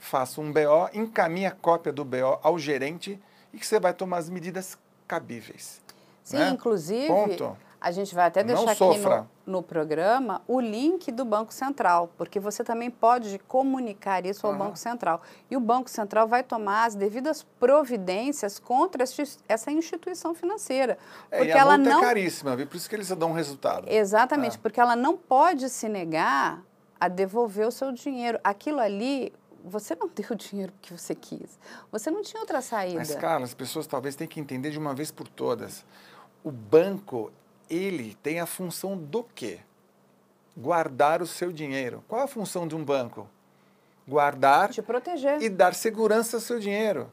faça um BO, encaminhe a cópia do BO ao gerente e que você vai tomar as medidas cabíveis. Sim, né? inclusive, Ponto. a gente vai até deixar aqui no, no programa o link do Banco Central, porque você também pode comunicar isso ao. Banco Central. E o Banco Central vai tomar as devidas providências contra essa instituição financeira. É, Porque e a ela não. é caríssima, viu? por isso que eles dão um resultado. Exatamente, É. porque ela não pode se negar a devolver o seu dinheiro. Aquilo ali, você não deu o dinheiro porque você quis. Você não tinha outra saída. Mas, Carla, as pessoas talvez tenham que entender de uma vez por todas. O banco, ele tem a função do quê? Guardar o seu dinheiro. Qual a função de um banco? Guardar Te proteger. e dar segurança ao seu dinheiro.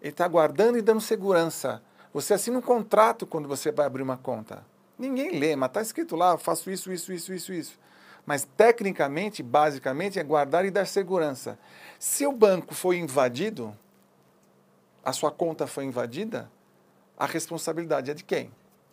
Ele está guardando e dando segurança. Você assina um contrato quando você vai abrir uma conta. Ninguém lê, mas está escrito lá, eu faço isso, isso, isso, isso, isso. Mas tecnicamente, basicamente, é guardar e dar segurança. Se o banco foi invadido, a sua conta foi invadida, a responsabilidade é de quem?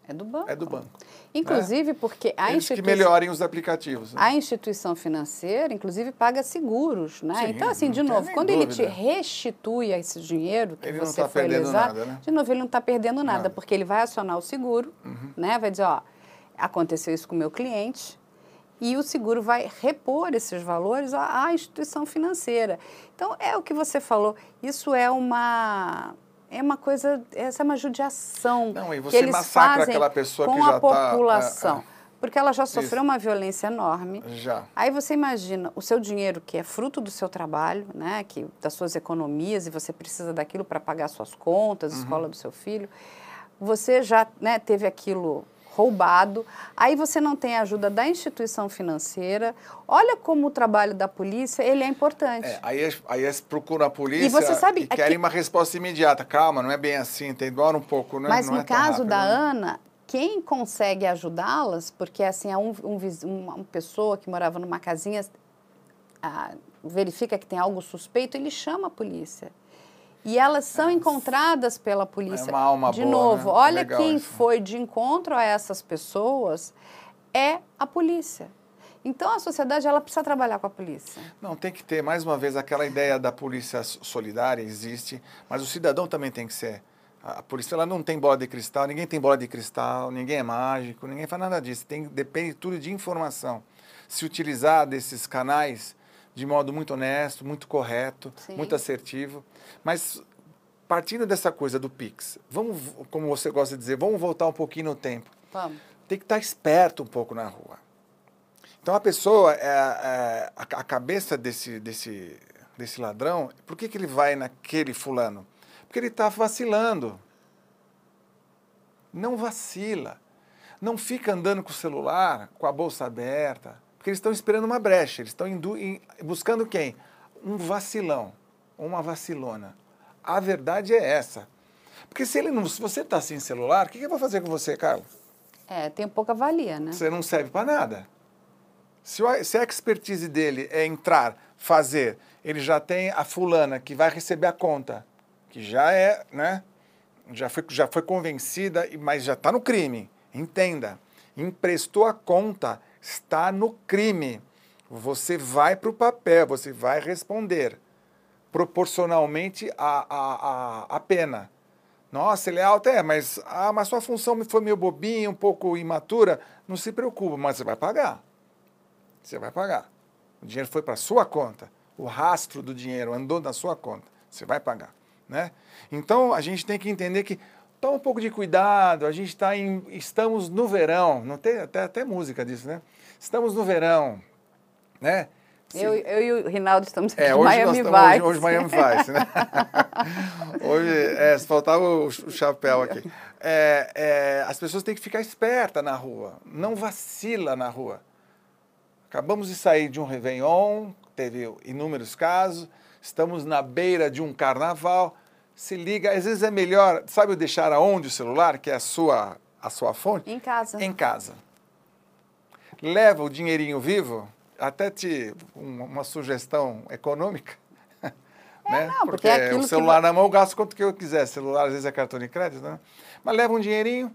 É do banco. É do banco. Inclusive porque a Eles que instituição, melhorem os aplicativos. né? a instituição financeira, inclusive, paga seguros, né? Sim, então, assim, de não novo, quando ele te dúvida. restitui esse dinheiro que Ele não você tá foi lesado, nada, né? de novo, ele não está perdendo nada, Nada. Uhum. porque ele vai acionar o seguro, né? Vai dizer, ó, aconteceu isso com o meu cliente, e o seguro vai repor esses valores à, à instituição financeira. Então, é o que você falou, isso é uma... É uma coisa, essa é uma judiação Não, e que você eles massacra fazem aquela pessoa com que já a tá, população. é, é. Porque ela já sofreu Isso. uma violência enorme. Já. Aí você imagina o seu dinheiro, que é fruto do seu trabalho, né, que, das suas economias, e você precisa daquilo para pagar suas contas, Uhum. a escola do seu filho. Você já né, teve aquilo roubado, aí você não tem a ajuda da instituição financeira. Olha como o trabalho da polícia ele é importante. É, aí, aí eles procuram a polícia E você sabe, e querem aqui- uma resposta imediata. Calma, não é bem assim, tem, demora um pouco, né? Mas não no é caso rápido, da né? Ana, quem consegue ajudá-las, porque assim, é um, um uma pessoa que morava numa casinha ah, verifica que tem algo suspeito, ele chama a polícia. E elas são encontradas pela polícia. É uma alma de boa, novo, né? olha Legal quem isso. foi de encontro a essas pessoas é a polícia. Então a sociedade ela precisa trabalhar com a polícia. Não, tem que ter, mais uma vez, aquela ideia da polícia so- solidária existe, mas o cidadão também tem que ser. A a polícia ela não tem bola de cristal, ninguém tem bola de cristal, ninguém é mágico, ninguém faz nada disso. Tem, depende tudo de informação. Se utilizar desses canais de modo muito honesto, muito correto, Sim. muito assertivo. Mas partindo dessa coisa do Pix, vamos, como você gosta de dizer, vamos voltar um pouquinho no tempo. Vamos. Tem que estar esperto um pouco na rua. Então a pessoa, é, é, a, a cabeça desse, desse, desse ladrão, por que, que ele vai naquele fulano? Porque ele está vacilando. Não vacila. Não fica andando com o celular, com a bolsa aberta, porque eles estão esperando uma brecha. Eles estão buscando quem? Um vacilão, uma vacilona. A verdade é essa. Porque se, ele não, se você está sem celular, o que, que eu vou fazer com você, Carlos? É, tem pouca valia, né? Você não serve para nada. Se, o- se a expertise dele é entrar, fazer, ele já tem a fulana que vai receber a conta, que já é, né? Já foi, já foi convencida, e- mas já está no crime. Entenda. Emprestou a conta, está no crime. Você vai para o papel, você vai responder proporcionalmente à, à, à, pena. Nossa, ele é alto, é, mas, ah, mas sua função foi meio bobinha, um pouco imatura. Não se preocupa, mas você vai pagar. Você vai pagar. O dinheiro foi para sua conta. O rastro do dinheiro andou na sua conta. Você vai pagar. Né? Então, a gente tem que entender que toma um pouco de cuidado, a gente está em, estamos no verão, não tem até, até música disso, né? Estamos no verão, né? Eu, eu e o Rinaldo estamos aqui é, hoje Miami nós estamos, Vice. hoje, hoje Miami Vice, né? hoje, é, se faltava o, o chapéu aqui. É, é, as pessoas têm que ficar espertas na rua, não vacila na rua. Acabamos de sair de um Réveillon, teve inúmeros casos, estamos na beira de um carnaval, se liga, às vezes é melhor, sabe deixar aonde o celular, que é a sua, a sua fonte? Em casa. Em casa. Leva o dinheirinho vivo, até te um- uma sugestão econômica. É, né? não, porque é aquilo o que celular vo- na mão eu gasto quanto que eu quiser. Celular às vezes é cartão de crédito, né? Mas leva um dinheirinho,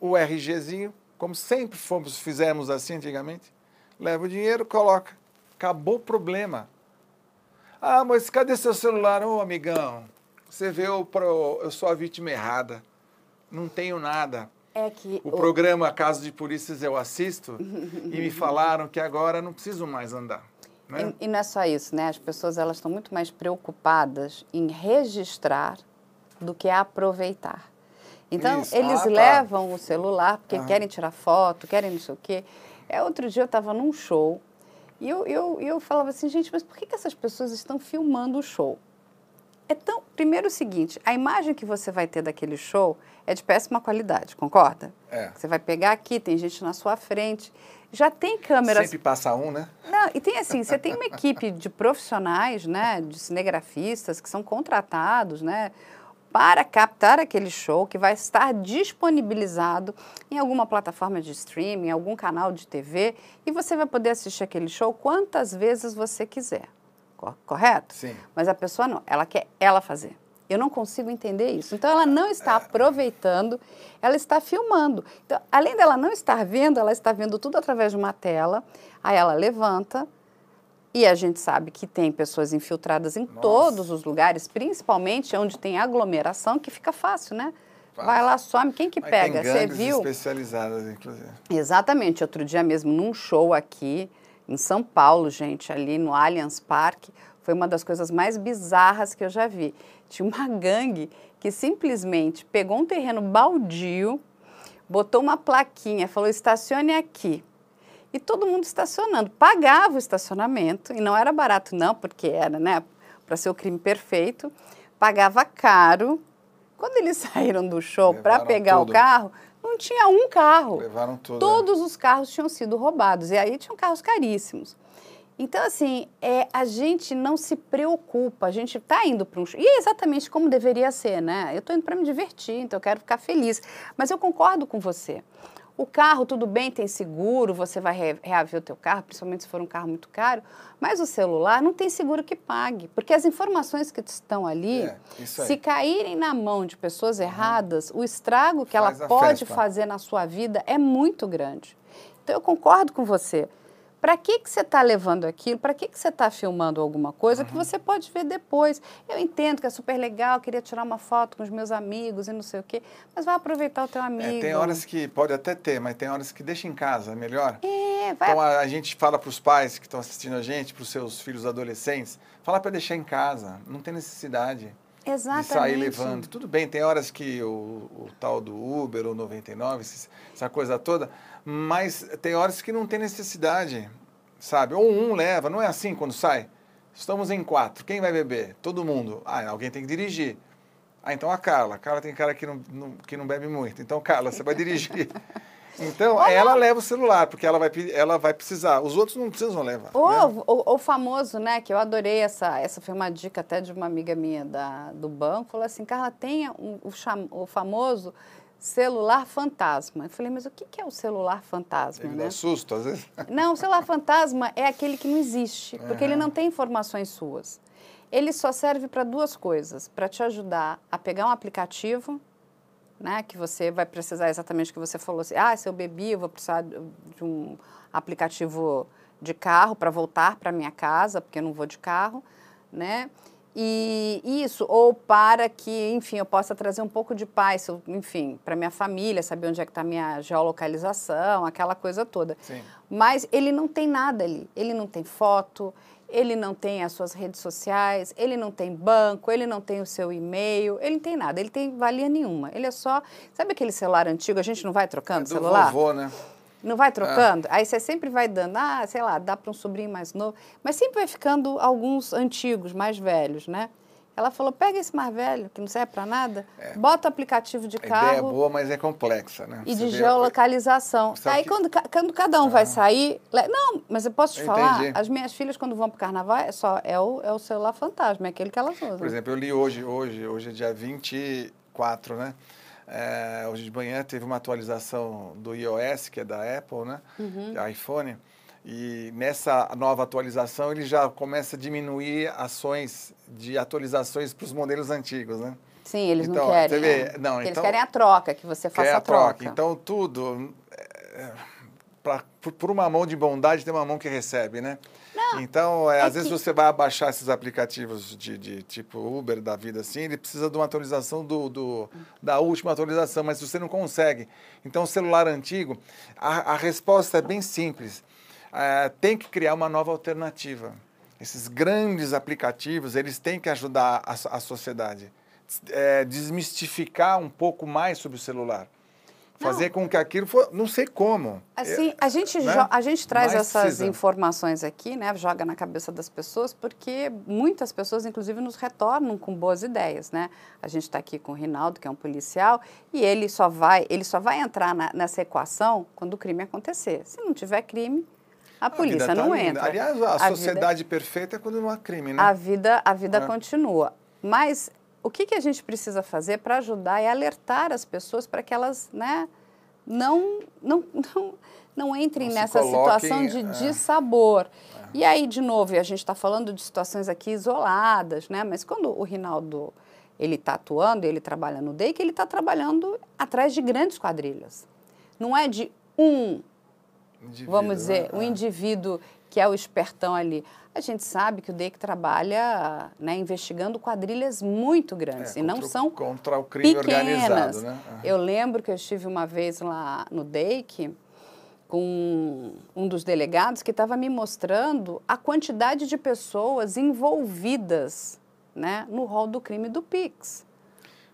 o RGzinho, como sempre fomos, fizemos assim antigamente. Leva o dinheiro, coloca. Acabou o problema. Ah, mas cadê seu celular? Ô, amigão, você vê eu, pro, eu sou a vítima errada. Não tenho nada. É que O programa Caso de Polícias eu assisto e me falaram que agora não preciso mais andar. Né? E, e não é só isso, né? As pessoas elas estão muito mais preocupadas em registrar do que aproveitar. Então, Isso. eles Ah, tá. levam o celular porque Aham. querem tirar foto, querem não sei o quê. É, outro dia eu estava num show e eu, eu, eu falava assim, gente, mas por que, que essas pessoas estão filmando o show? É tão. Primeiro o seguinte, a imagem que você vai ter daquele show é de péssima qualidade, concorda? É. Você vai pegar aqui, tem gente na sua frente. Já tem câmeras Sempre passa um, né? não, e tem assim, você tem uma equipe de profissionais, né, de cinegrafistas que são contratados, né, para captar aquele show que vai estar disponibilizado em alguma plataforma de streaming, em algum canal de TV, e você vai poder assistir aquele show quantas vezes você quiser. Co- Correto? Sim. Mas a pessoa não, ela quer ela fazer. Eu não consigo entender isso. Então, ela não está aproveitando, ela está filmando. Então, além dela não estar vendo, ela está vendo tudo através de uma tela. Aí ela levanta, e a gente sabe que tem pessoas infiltradas em Nossa. todos os lugares, principalmente onde tem aglomeração, que fica fácil, né? Fácil. Vai lá, some. Quem que Mas pega? Você viu? especializadas, inclusive. Exatamente. Outro dia mesmo, num show aqui em São Paulo, gente, ali no Allianz Parque, foi uma das coisas mais bizarras que eu já vi. Tinha uma gangue que simplesmente pegou um terreno baldio, botou uma plaquinha, falou: estacione aqui. E todo mundo estacionando. Pagava o estacionamento, e não era barato, não, porque era, né, para ser o crime perfeito. Pagava caro. Quando eles saíram do show para pegar tudo. o carro, não tinha um carro. Levaram tudo. né? Todos os carros tinham sido roubados. E aí tinham carros caríssimos. Então, assim, é, a gente não se preocupa, a gente está indo para um show. E é exatamente como deveria ser, né? Eu estou indo para me divertir, então eu quero ficar feliz. Mas eu concordo com você. O carro, tudo bem, tem seguro, você vai re- reaver o teu carro, principalmente se for um carro muito caro, mas o celular não tem seguro que pague, porque as informações que estão ali, É, se caírem na mão de pessoas erradas, o estrago que ela Faz a pode festa. fazer na sua vida é muito grande. Então eu concordo com você. Para que, que você está levando aquilo? Para que, que você está filmando alguma coisa Uhum. que você pode ver depois? Eu entendo que é super legal, queria tirar uma foto com os meus amigos e não sei o quê, mas vai aproveitar o teu amigo. É, tem horas que pode até ter, mas tem horas que deixa em casa, é melhor. É, vai Então a, a gente fala para os pais que estão assistindo a gente, para os seus filhos adolescentes, fala para deixar em casa, não tem necessidade Exatamente. de sair levando. Tudo bem, tem horas que o, o tal do Uber ou 99, esses- essa coisa toda, mas tem horas que não tem necessidade, sabe? Ou um leva, não é assim quando sai. Estamos em quatro, quem vai beber? Todo mundo. Ah, alguém tem que dirigir. Ah, então a Carla. A Carla tem cara que não, não- que não bebe muito. Então, Carla, você vai dirigir. Então, ela leva o celular, porque ela vai, ela vai precisar. Os outros não precisam levar. Ou né? o, o famoso, né, que eu adorei essa, essa foi uma dica até de uma amiga minha da, do banco, falou assim, Carla, tenha um- o, cham- o famoso celular fantasma. Eu falei, mas o que, é o celular fantasma, Ele né? dá susto, às vezes. Não, o celular fantasma é aquele que não existe, porque ele não tem informações suas. Ele só serve para duas coisas: para te ajudar a pegar um aplicativo, né, que você vai precisar exatamente o que você falou assim, ah, se eu bebi, eu vou precisar de um aplicativo de carro para voltar para minha casa, porque eu não vou de carro, né? E isso, ou para que, enfim, eu possa trazer um pouco de paz, enfim, para minha família, saber onde é que está a minha geolocalização, aquela coisa toda. Sim. Mas ele não tem nada ali. Ele não tem foto, ele não tem as suas redes sociais, ele não tem banco, ele não tem o seu e-mail, ele não tem nada. Ele tem valia nenhuma. Ele é só. Sabe aquele celular antigo? A gente não vai trocando É do celular? vovô, né? Não vai trocando? Aí você sempre vai dando, ah, sei lá, dá para um sobrinho mais novo. Mas sempre vai ficando alguns antigos, mais velhos, né? Ela falou: pega esse mais velho, que não serve para nada, bota o aplicativo de A ideia é carro boa, mas é complexa, né? e Você de geolocalização. Sabe Aí que- quando, quando cada um vai sair. le- Não, mas eu posso te Eu falar, entendi. as minhas filhas, quando vão para o carnaval, é só é o, é o celular fantasma, é aquele que elas usam. Por exemplo, eu li hoje, hoje, hoje é dia 24, né? É, hoje de manhã teve uma atualização do iOS, que é da Apple, né? Uhum. IPhone. E nessa nova atualização ele já começa a diminuir ações de atualizações para os modelos antigos, né? Sim, eles Então, não querem. você vê, né? não, Porque então- eles querem a troca, que você faça a troca. Então tudo é, pra, por, por uma mão de bondade tem uma mão que recebe, né? Então, é, é às vezes que- você vai abaixar esses aplicativos de, de tipo Uber da vida assim, ele precisa de uma atualização do, do- da última atualização, mas você não consegue. Então, o celular antigo, a, a resposta é bem simples. É, tem que criar uma nova alternativa. Esses grandes aplicativos, eles têm que ajudar a, a sociedade. É, desmistificar um pouco mais sobre o celular. Fazer com que aquilo for, não sei como. Assim, a gente, né? a gente traz Mas essas precisa. informações aqui, né? Joga na cabeça das pessoas, porque muitas pessoas, inclusive, nos retornam com boas ideias, né? A gente está aqui com o Rinaldo, que é um policial, e ele só vai, ele só vai entrar na- nessa equação quando o crime acontecer. Se não tiver crime, a A polícia vida tá não entra. Aliás, a, vida- sociedade perfeita é quando não há crime, né? a vida, a vida É. continua. Mas o que, que a gente precisa fazer para ajudar é alertar as pessoas para que elas né, não, não, não, não entrem Não nessa coloquem, situação de é. dissabor. E aí, de novo, e a gente está falando de situações aqui isoladas, né? mas quando o Rinaldo ele está atuando, ele trabalha no DEIC, ele está trabalhando atrás de grandes quadrilhas. Não é de um Indivíduo, vamos dizer, né? o É. indivíduo que é o espertão ali. A gente sabe que o DEIC trabalha né, investigando quadrilhas muito grandes É, e não o- são contra o crime pequenas. organizado, né? É. Eu lembro que eu estive uma vez lá no DEIC com um dos delegados que estava me mostrando a quantidade de pessoas envolvidas né, no rol do crime do Pix.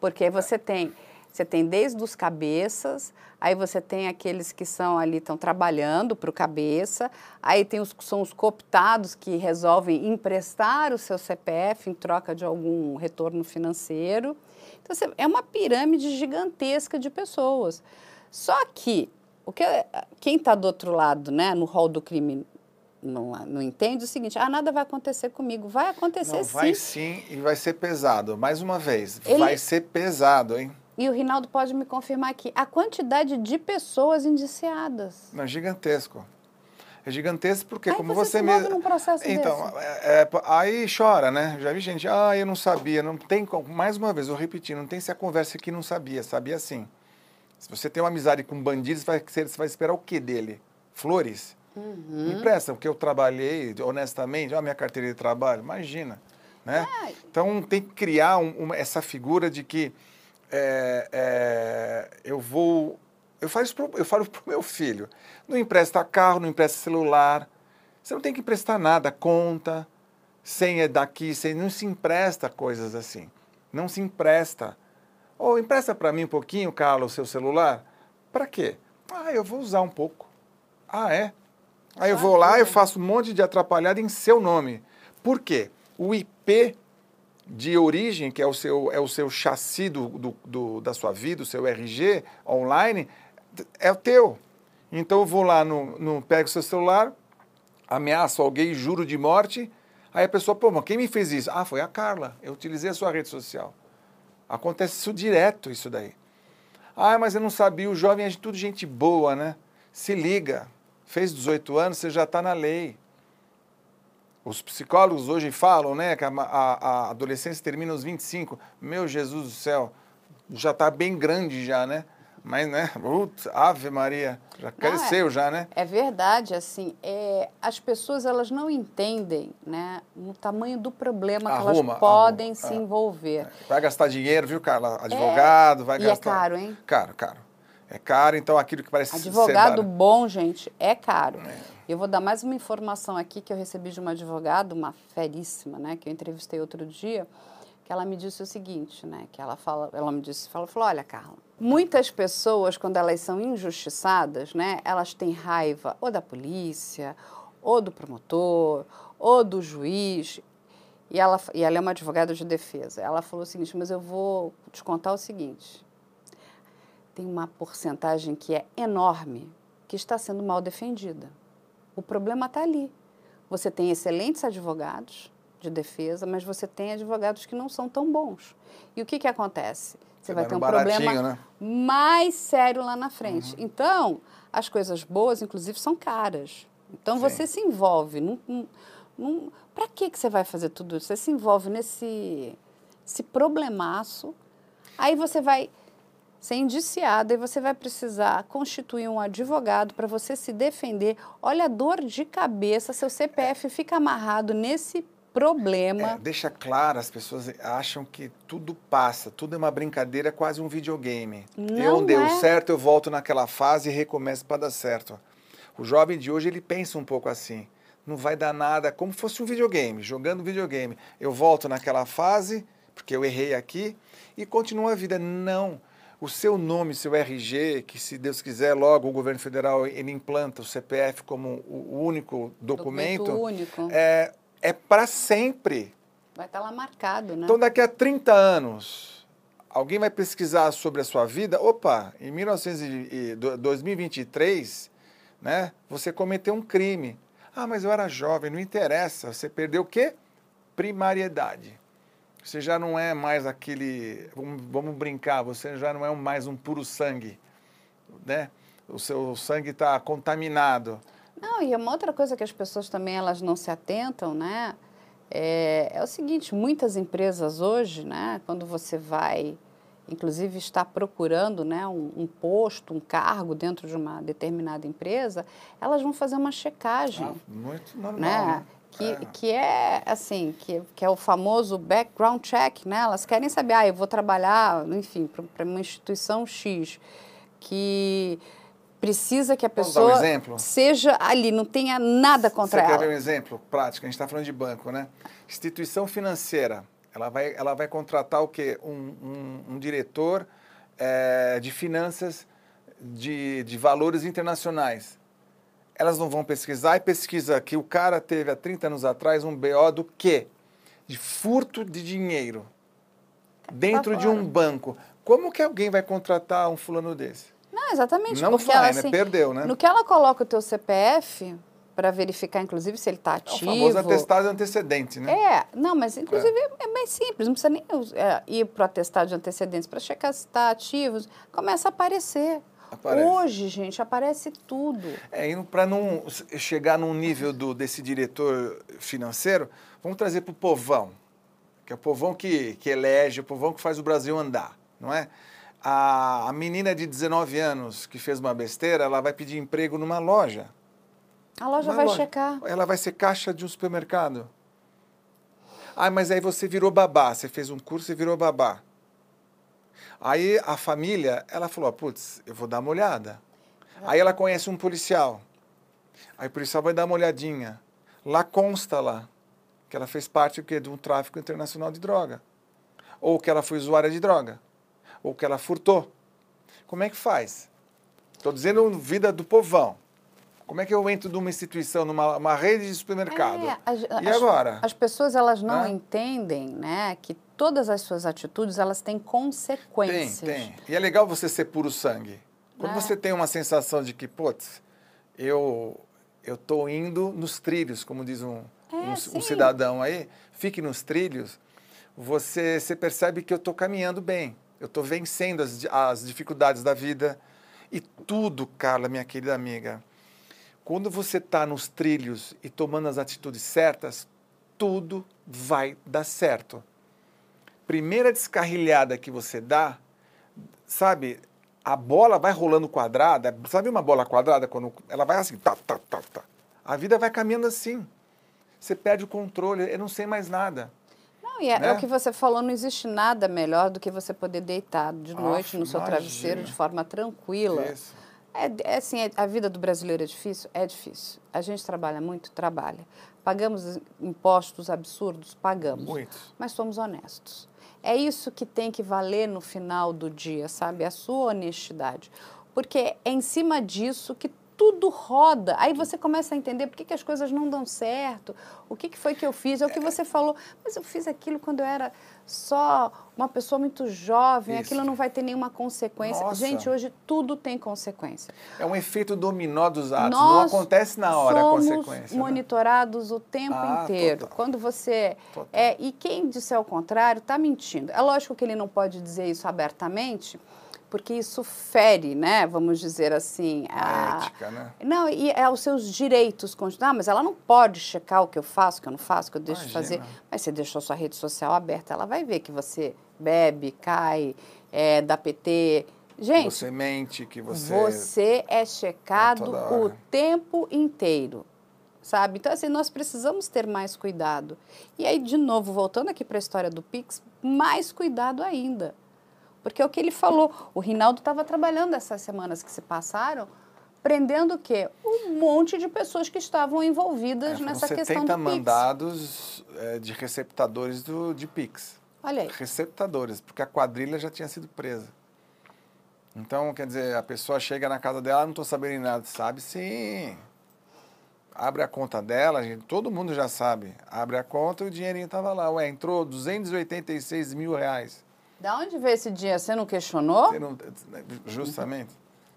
Porque você tem, você tem desde os cabeças, aí você tem aqueles que são ali, estão trabalhando para o cabeça, aí tem os que são os cooptados que resolvem emprestar o seu CPF em troca de algum retorno financeiro. Então, é uma pirâmide gigantesca de pessoas. Só que o que quem está do outro lado, né, no rol do crime, não, não entende o seguinte: ah, nada vai acontecer comigo. Vai acontecer Não, sim. vai sim e vai ser pesado. Mais uma vez, Ele- vai ser pesado, hein? E o Rinaldo pode me confirmar aqui a quantidade de pessoas indiciadas. Não, é gigantesco. É gigantesco porque, Aí como você você mesmo. num processo então, é- é, aí chora, né? Já vi gente, ah, eu não sabia. Não tem como. Mais uma vez, eu repeti, não tem se a conversa que não sabia. Sabia sim. Se você tem uma amizade com bandidos, vai, você vai esperar o que dele? Flores? Uhum. Me empresta, porque eu trabalhei honestamente, olha a minha carteira de trabalho, imagina. Né? Então tem que criar um- uma- essa figura de que é, é, eu vou. Eu falo isso pro, eu falo pro meu filho. Não empresta carro, não empresta celular. Você não tem que emprestar nada, conta, senha daqui, senha, não se empresta coisas assim. Não se empresta. Ou empresta para mim um pouquinho, Carlos, o seu celular. Para quê? Ah, eu vou usar um pouco. Ah, é? Aí eu vou lá e faço um monte de atrapalhada em seu nome. Por quê? O IP de origem, que é o seu, é o seu chassi do, do- do- da sua vida, o seu RG online, é o teu. Então eu vou lá, no, no, pego o seu celular, ameaço alguém, juro de morte, aí a pessoa, pô, mas quem me fez isso? Ah, foi a Carla, eu utilizei a sua rede social. Acontece isso direto, isso daí. Ah, mas eu não sabia, o jovem é tudo gente boa, né? Se liga, fez 18 anos, você já está na lei. Os psicólogos hoje falam, né, que a, a- a adolescência termina aos 25. Meu Jesus do céu, já está bem grande já, né? Mas, né, putz, Ave Maria, já cresceu já, né? É verdade, assim, é, as pessoas elas não entendem né, o tamanho do problema que Arruma, elas podem arruma, se é. envolver. Vai gastar dinheiro, viu, Carla? Advogado, vai e é gastar. caro, hein? Caro, caro. É caro, então aquilo que parece ser Advogado bom, gente, é caro. Eu vou dar mais uma informação aqui que eu recebi de uma advogada, uma feríssima, né, que eu entrevistei outro dia, que ela me disse o seguinte, né, que ela fala, ela me disse, falou, falou, olha, Carla, muitas pessoas quando elas são injustiçadas, né, elas têm raiva ou da polícia, ou do promotor, ou do juiz. E ela, e ela é uma advogada de defesa. Ela falou o seguinte, mas eu vou te contar o seguinte, tem uma porcentagem que é enorme que está sendo mal defendida. O problema está ali. Você tem excelentes advogados de defesa, mas você tem advogados que não são tão bons. E o que, que acontece? Você Você vai ter um problema né? mais sério lá na frente. Então, as coisas boas, inclusive, são caras. Então, Sim. você se envolve. Num, num, num Para que, que você vai fazer tudo isso? Você se envolve nesse esse problemaço. Aí você vai ser indiciado e você vai precisar constituir um advogado para você se defender. Olha a dor de cabeça, seu CPF fica amarrado nesse problema. É, deixa claro, as pessoas acham que tudo passa, tudo é uma brincadeira, é quase um videogame. Não eu deu é. certo, eu volto naquela fase e recomeço para dar certo. O jovem de hoje, ele pensa um pouco assim. Não vai dar nada, como fosse um videogame, jogando videogame. Eu volto naquela fase, porque eu errei aqui, e continua a vida. Não o seu nome, seu RG, que se Deus quiser, logo o governo federal ele implanta o CPF como o único documento, documento único. é, é para sempre. Vai estar tá lá marcado, né? Então daqui a 30 anos, alguém vai pesquisar sobre a sua vida, opa, em 2023, né, você cometeu um crime. Ah, mas eu era jovem, não interessa, você perdeu o quê? Primariedade. Você já não é mais aquele, vamos, vamos brincar, você já não é mais um puro sangue, né? O seu sangue está contaminado. Não, e uma outra coisa que as pessoas também elas não se atentam, né? É, é o seguinte, muitas empresas hoje, né? Quando você vai, inclusive está procurando, né, um, um, posto, um cargo dentro de uma determinada empresa, elas vão fazer uma checagem. Ah, muito normal. Né? né? Que é. que é assim, que, que é o famoso background check, né? Elas querem saber, ah, eu vou trabalhar, enfim, para uma instituição X, que precisa que a pessoa um seja ali, não tenha nada contra Você ela. Você quer ver um exemplo prático? A gente está falando de banco, né? Instituição financeira, ela vai, ela vai contratar o quê? Um, um, um diretor é, de finanças de, de valores internacionais elas não vão pesquisar e pesquisa que o cara teve há 30 anos atrás um BO do quê? De furto de dinheiro dentro de um banco. Como que alguém vai contratar um fulano desse? Não, exatamente. Não vai, ela, né? Assim, Perdeu, né? No que ela coloca o teu CPF, para verificar, inclusive, se ele está ativo. É o famoso atestado de antecedente, né? É, não, mas inclusive é, é bem simples, não precisa nem é, ir para o atestado de antecedentes para checar se está ativo. Começa a aparecer. Aparece. Hoje, gente, aparece tudo. É, para não chegar num nível do, desse diretor financeiro, vamos trazer para o povão, que é o povão que, que elege, o povão que faz o Brasil andar, não é? A, a menina de 19 anos que fez uma besteira, ela vai pedir emprego numa loja. A loja vai loja. checar. Ela vai ser caixa de um supermercado. Ah, mas aí você virou babá, você fez um curso e virou babá. Aí a família, ela falou, putz, eu vou dar uma olhada. Aí ela conhece um policial. Aí o policial vai dar uma olhadinha. Lá consta lá que ela fez parte do quê? de um tráfico internacional de droga. Ou que ela foi usuária de droga. Ou que ela furtou. Como é que faz? Estou dizendo vida do povão. Como é que eu entro numa instituição, numa rede de supermercado? É, as, e as, agora? As pessoas elas não né? entendem, né, que todas as suas atitudes elas têm consequências. Tem, tem. E é legal você ser puro sangue. Quando é. você tem uma sensação de que, putz, eu eu tô indo nos trilhos, como diz um, é, um, um, cidadão aí, fique nos trilhos, você, você percebe que eu estou caminhando bem, eu estou vencendo as, as dificuldades da vida. E tudo, Carla, minha querida amiga, quando você está nos trilhos e tomando as atitudes certas, tudo vai dar certo. Primeira descarrilhada que você dá, sabe, a bola vai rolando quadrada. Sabe uma bola quadrada quando ela vai assim, tá, tá, tá, tá. A vida vai caminhando assim. Você perde o controle, eu não sei mais nada. Não, e é, né? é, o que você falou, não existe nada melhor do que você poder deitar de noite no seu imagina. travesseiro de forma tranquila. Isso é, é assim, é, a vida do brasileiro é difícil? É difícil. A gente trabalha muito? Trabalha. Pagamos impostos absurdos? Pagamos. Muito. Mas somos honestos. É isso que tem que valer no final do dia, sabe? A sua honestidade. Porque é em cima disso que tudo roda. Aí você começa a entender por que, que as coisas não dão certo, o que, que foi que eu fiz, é o que você falou, mas eu fiz aquilo quando eu era só uma pessoa muito jovem, Isso. aquilo não vai ter nenhuma consequência. Nossa. Gente, hoje tudo tem consequência. É um efeito dominó dos atos, Nós não acontece na hora a consequência. Né? monitorados né? o tempo ah, inteiro. Total. Quando você total. é e quem disser o contrário está mentindo. É lógico que ele não pode dizer isso abertamente, porque isso fere, né? Vamos dizer assim. A, a ética, né? Não, e é os seus direitos. Ah, mas ela não pode checar o que eu faço, o que eu não faço, o que eu deixo Imagina. de fazer. Mas você deixou sua rede social aberta, ela vai ver que você bebe, cai, é, dá PT. Gente, você mente, que você. Você é checado o tempo inteiro sabe? Então, assim, nós precisamos ter mais cuidado. E aí, de novo, voltando aqui para a história do Pix, mais cuidado ainda. Porque é o que ele falou, o Rinaldo estava trabalhando essas semanas que se passaram, prendendo o quê? Um monte de pessoas que estavam envolvidas é, nessa questão do Pix. mandados é, de receptadores do, de Pix. Olha aí. Receptadores, porque a quadrilha já tinha sido presa. Então, quer dizer, a pessoa chega na casa dela, não estou sabendo nada, sabe sim abre a conta dela, gente, todo mundo já sabe. Abre a conta e o dinheirinho estava lá. Ué, entrou 286 mil reais. Da onde veio esse dinheiro? Você não questionou? Você não, justamente.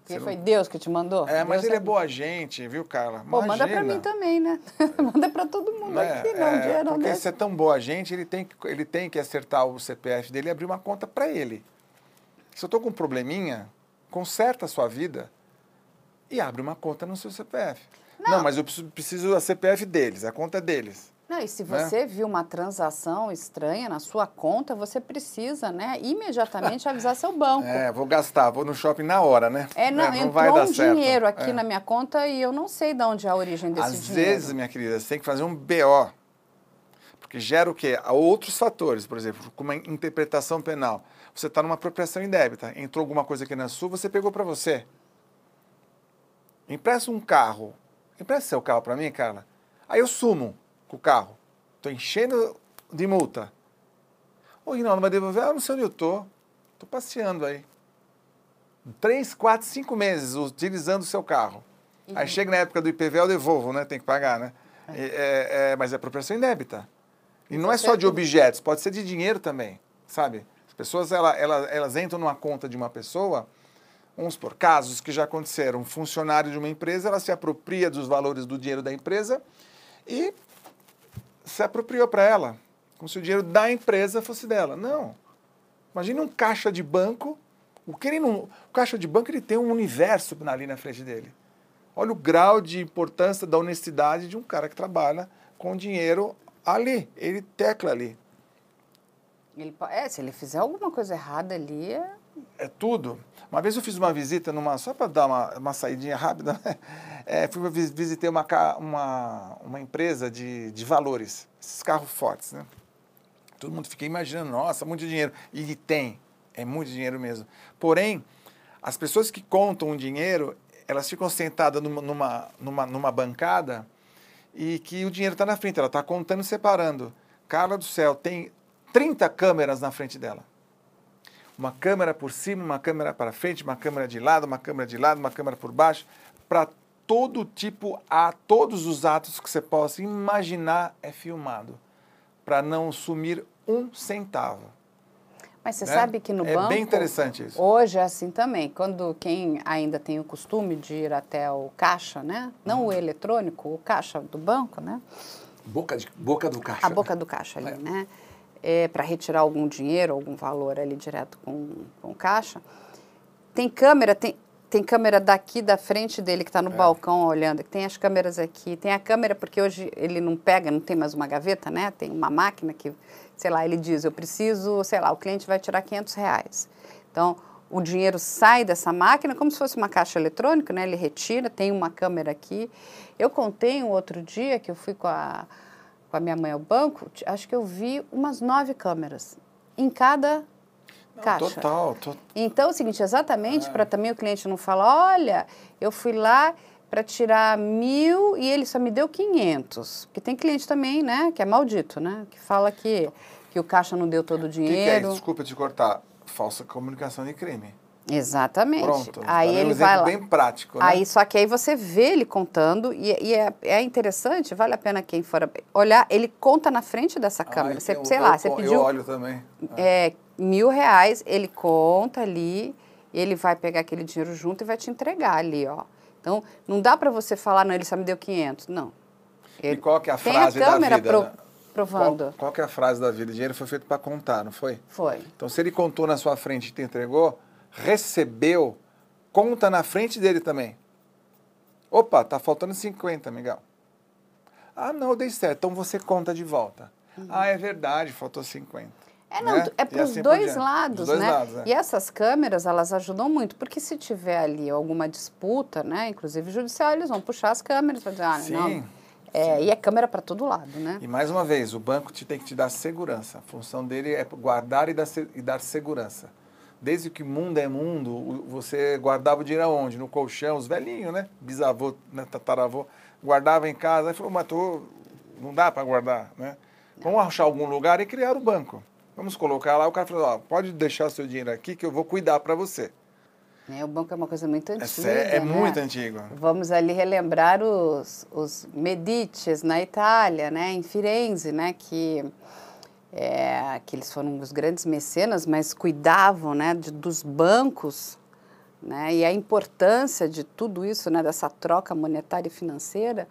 Porque foi não... Deus que te mandou? É, mas Deus ele é boa gente, viu, Carla? Pô, manda para mim também, né? manda para todo mundo é, aqui, não, é, dinheiro não Porque se é tão boa gente, ele tem, que, ele tem que acertar o CPF dele e abrir uma conta para ele. Se eu estou com um probleminha, conserta a sua vida e abre uma conta no seu CPF. Não, não mas eu preciso, preciso a CPF deles, a conta é deles. Não, e se né? você né? viu uma transação estranha na sua conta, você precisa, né, imediatamente avisar seu banco. É, vou gastar, vou no shopping na hora, né? É, não, é, não entrou vai um dinheiro certo. aqui é. na minha conta e eu não sei de onde é a origem desse Às dinheiro. Às vezes, minha querida, você tem que fazer um BO. Porque gera o quê? Outros fatores, por exemplo, como a interpretação penal. Você está numa apropriação indébita, entrou alguma coisa aqui na sua, você pegou para você. Empresta um carro empresta seu carro para mim, Carla. Aí eu sumo com o carro. Estou enchendo de multa. Ô, Rinaldo, vai devolver? Ah, não sei onde eu tô. Estou passeando aí. Três, quatro, cinco meses utilizando o seu carro. Uhum. Aí chega na época do IPV, eu devolvo, né? Tem que pagar, né? É. É, é, mas é apropriação indébita. E não é só de objetos, pode ser de dinheiro também, sabe? As pessoas, ela, ela, elas entram numa conta de uma pessoa Vamos por casos que já aconteceram. Um funcionário de uma empresa, ela se apropria dos valores do dinheiro da empresa e se apropriou para ela, como se o dinheiro da empresa fosse dela. Não. Imagine um caixa de banco. O, que ele não, o caixa de banco ele tem um universo ali na frente dele. Olha o grau de importância da honestidade de um cara que trabalha com dinheiro ali. Ele tecla ali. Ele, é, se ele fizer alguma coisa errada ali, é... É tudo. Uma vez eu fiz uma visita numa, só para dar uma, uma saidinha rápida, né? é, fui, visitei uma, uma, uma empresa de, de valores, esses carros fortes, né? Todo mundo fica imaginando, nossa, muito dinheiro. E tem, é muito dinheiro mesmo. Porém, as pessoas que contam o dinheiro, elas ficam sentadas numa, numa, numa, numa bancada e que o dinheiro está na frente, ela está contando e separando. Carla do céu, tem 30 câmeras na frente dela uma câmera por cima, uma câmera para frente, uma câmera de lado, uma câmera de lado, uma câmera por baixo, para todo tipo, a todos os atos que você possa imaginar é filmado, para não sumir um centavo. Mas você né? sabe que no é banco. É bem interessante isso. Hoje é assim também. Quando quem ainda tem o costume de ir até o caixa, né? Não o eletrônico, o caixa do banco, né? Boca, de, boca do caixa. A boca do caixa ali, é. né? É, para retirar algum dinheiro, algum valor ali direto com, com caixa. Tem câmera, tem, tem câmera daqui da frente dele que está no é. balcão olhando, tem as câmeras aqui, tem a câmera porque hoje ele não pega, não tem mais uma gaveta, né? Tem uma máquina que, sei lá, ele diz, eu preciso, sei lá, o cliente vai tirar 500 reais. Então, o dinheiro sai dessa máquina como se fosse uma caixa eletrônica, né? Ele retira, tem uma câmera aqui. Eu contei um outro dia que eu fui com a com a minha mãe ao banco, acho que eu vi umas nove câmeras em cada não, caixa. Total, total. Então, é o seguinte, exatamente, é. para também o cliente não falar, olha, eu fui lá para tirar mil e ele só me deu 500. Porque tem cliente também, né, que é maldito, né, que fala que, que o caixa não deu todo o dinheiro. Que, que é? Desculpa te cortar. Falsa comunicação de crime. Exatamente. Pronto. Aí ele um vai lá. bem prático, né? Aí só que aí você vê ele contando e, e é, é, interessante, vale a pena quem for olhar. Ele conta na frente dessa câmera. Ai, você, sei eu, lá, eu, você pediu. Eu olho também. É, mil reais, ele conta ali, ele vai pegar aquele dinheiro junto e vai te entregar ali, ó. Então não dá para você falar, não, ele só me deu 500, não. Ele, e qual que é a frase a da vida? Pro, né? Provando. Qual, qual que é a frase da vida? O dinheiro foi feito para contar, não foi? Foi. Então se ele contou na sua frente e te entregou recebeu, conta na frente dele também. Opa, tá faltando 50, Miguel. Ah, não, eu dei certo. Então você conta de volta. Uhum. Ah, é verdade, faltou 50. É, não, né? é para os assim dois lados, dois né? Lados, é. E essas câmeras, elas ajudam muito, porque se tiver ali alguma disputa, né, inclusive judicial, eles vão puxar as câmeras para dizer, ah, Sim. não, é, e é câmera para todo lado, né? E mais uma vez, o banco te tem que te dar segurança. A função dele é guardar e dar, e dar segurança. Desde que mundo é mundo, você guardava o dinheiro aonde? No colchão, os velhinhos, né? Bisavô, né? tataravô, guardava em casa. Aí falou, mas tô, não dá para guardar, né? Vamos achar algum lugar e criar o banco. Vamos colocar lá. O cara falou, ó, pode deixar seu dinheiro aqui que eu vou cuidar para você. É, o banco é uma coisa muito é antiga. É, é né? muito antigo. Vamos ali relembrar os, os na Itália, né, em Firenze, né, que, é, que eles foram os grandes mecenas, mas cuidavam né, de, dos bancos né, e a importância de tudo isso, né, dessa troca monetária e financeira.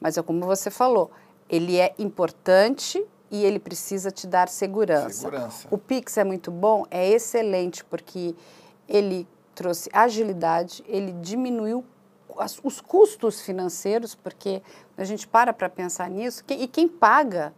Mas é como você falou, ele é importante e ele precisa te dar segurança. segurança. O Pix é muito bom, é excelente, porque ele trouxe agilidade, ele diminuiu os custos financeiros, porque a gente para para pensar nisso, e quem paga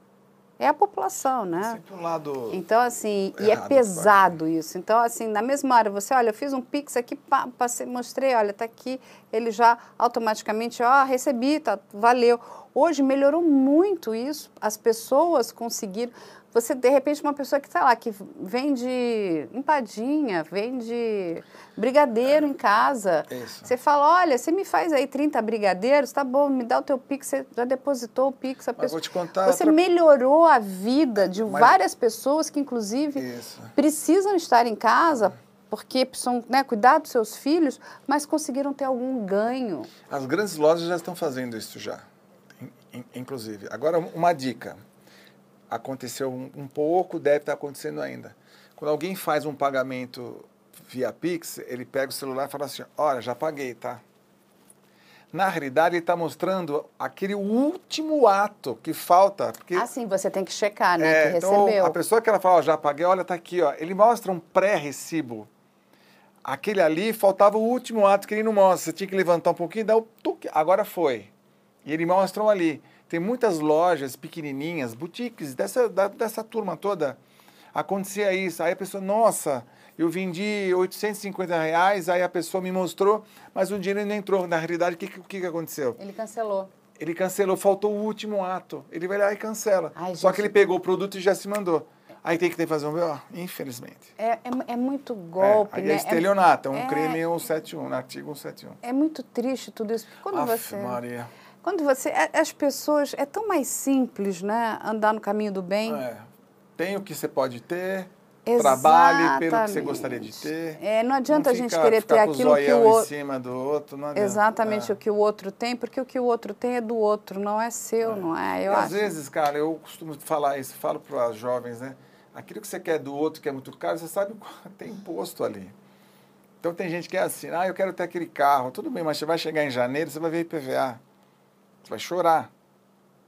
é a população, né? Sempre um lado então, assim, e é pesado isso. Então, assim, na mesma hora, você, olha, eu fiz um Pix aqui, passei, mostrei, olha, está aqui, ele já automaticamente, ó, recebi, tá, valeu. Hoje melhorou muito isso, as pessoas conseguiram. Você, de repente, uma pessoa que, sei lá, que vende empadinha, vende brigadeiro em casa. Isso. Você fala, olha, você me faz aí 30 brigadeiros, tá bom, me dá o teu Pix, você já depositou o Pix. A Mas pessoa... vou te contar... Você melhorou a vida de Mas... várias pessoas que, inclusive, Isso. precisam estar em casa porque precisam né, cuidar dos seus filhos, mas conseguiram ter algum ganho. As grandes lojas já estão fazendo isso já, inclusive. Agora, uma dica aconteceu um, um pouco, deve estar acontecendo ainda. Quando alguém faz um pagamento via Pix, ele pega o celular e fala assim: Olha, já paguei, tá? Na realidade, ele está mostrando aquele último ato que falta. Porque, ah, sim, você tem que checar, né? É, que então, recebeu. A pessoa que ela fala, oh, já paguei, olha, está aqui, ó. Ele mostra um pré-recibo. Aquele ali faltava o último ato que ele não mostra. Você tinha que levantar um pouquinho dar o tuque. Agora foi. E ele mostra um ali. Tem muitas lojas pequenininhas, boutiques, dessa, da, dessa turma toda. Acontecia isso. Aí a pessoa, nossa, eu vendi 850 reais, aí a pessoa me mostrou, mas o dinheiro não entrou. Na realidade, o que, que, que aconteceu? Ele cancelou. Ele cancelou, faltou o último ato. Ele vai lá e cancela. Ai, Só gente... que ele pegou o produto e já se mandou. Aí tem que ter que fazer um BO, infelizmente. É, é, é muito golpe, é, né? É estelionato, é um é, crime 171, no artigo 171. É muito triste tudo isso. Quando Aff, você... Maria. Quando você. As pessoas. É tão mais simples, né? Andar no caminho do bem. É. Tem o que você pode ter. Exatamente. Trabalhe pelo que você gostaria de ter. É, não adianta não a gente querer ter aquilo que o outro. em cima do outro, não adianta. Exatamente é. o que o outro tem, porque o que o outro tem é do outro, não é seu, é. não é? Eu e às vezes, cara, eu costumo falar isso, falo para as jovens, né? Aquilo que você quer do outro que é muito caro, você sabe tem imposto ali. Então tem gente que é assim, ah, eu quero ter aquele carro, tudo bem, mas você vai chegar em janeiro, você vai ver IPVA. Você vai chorar.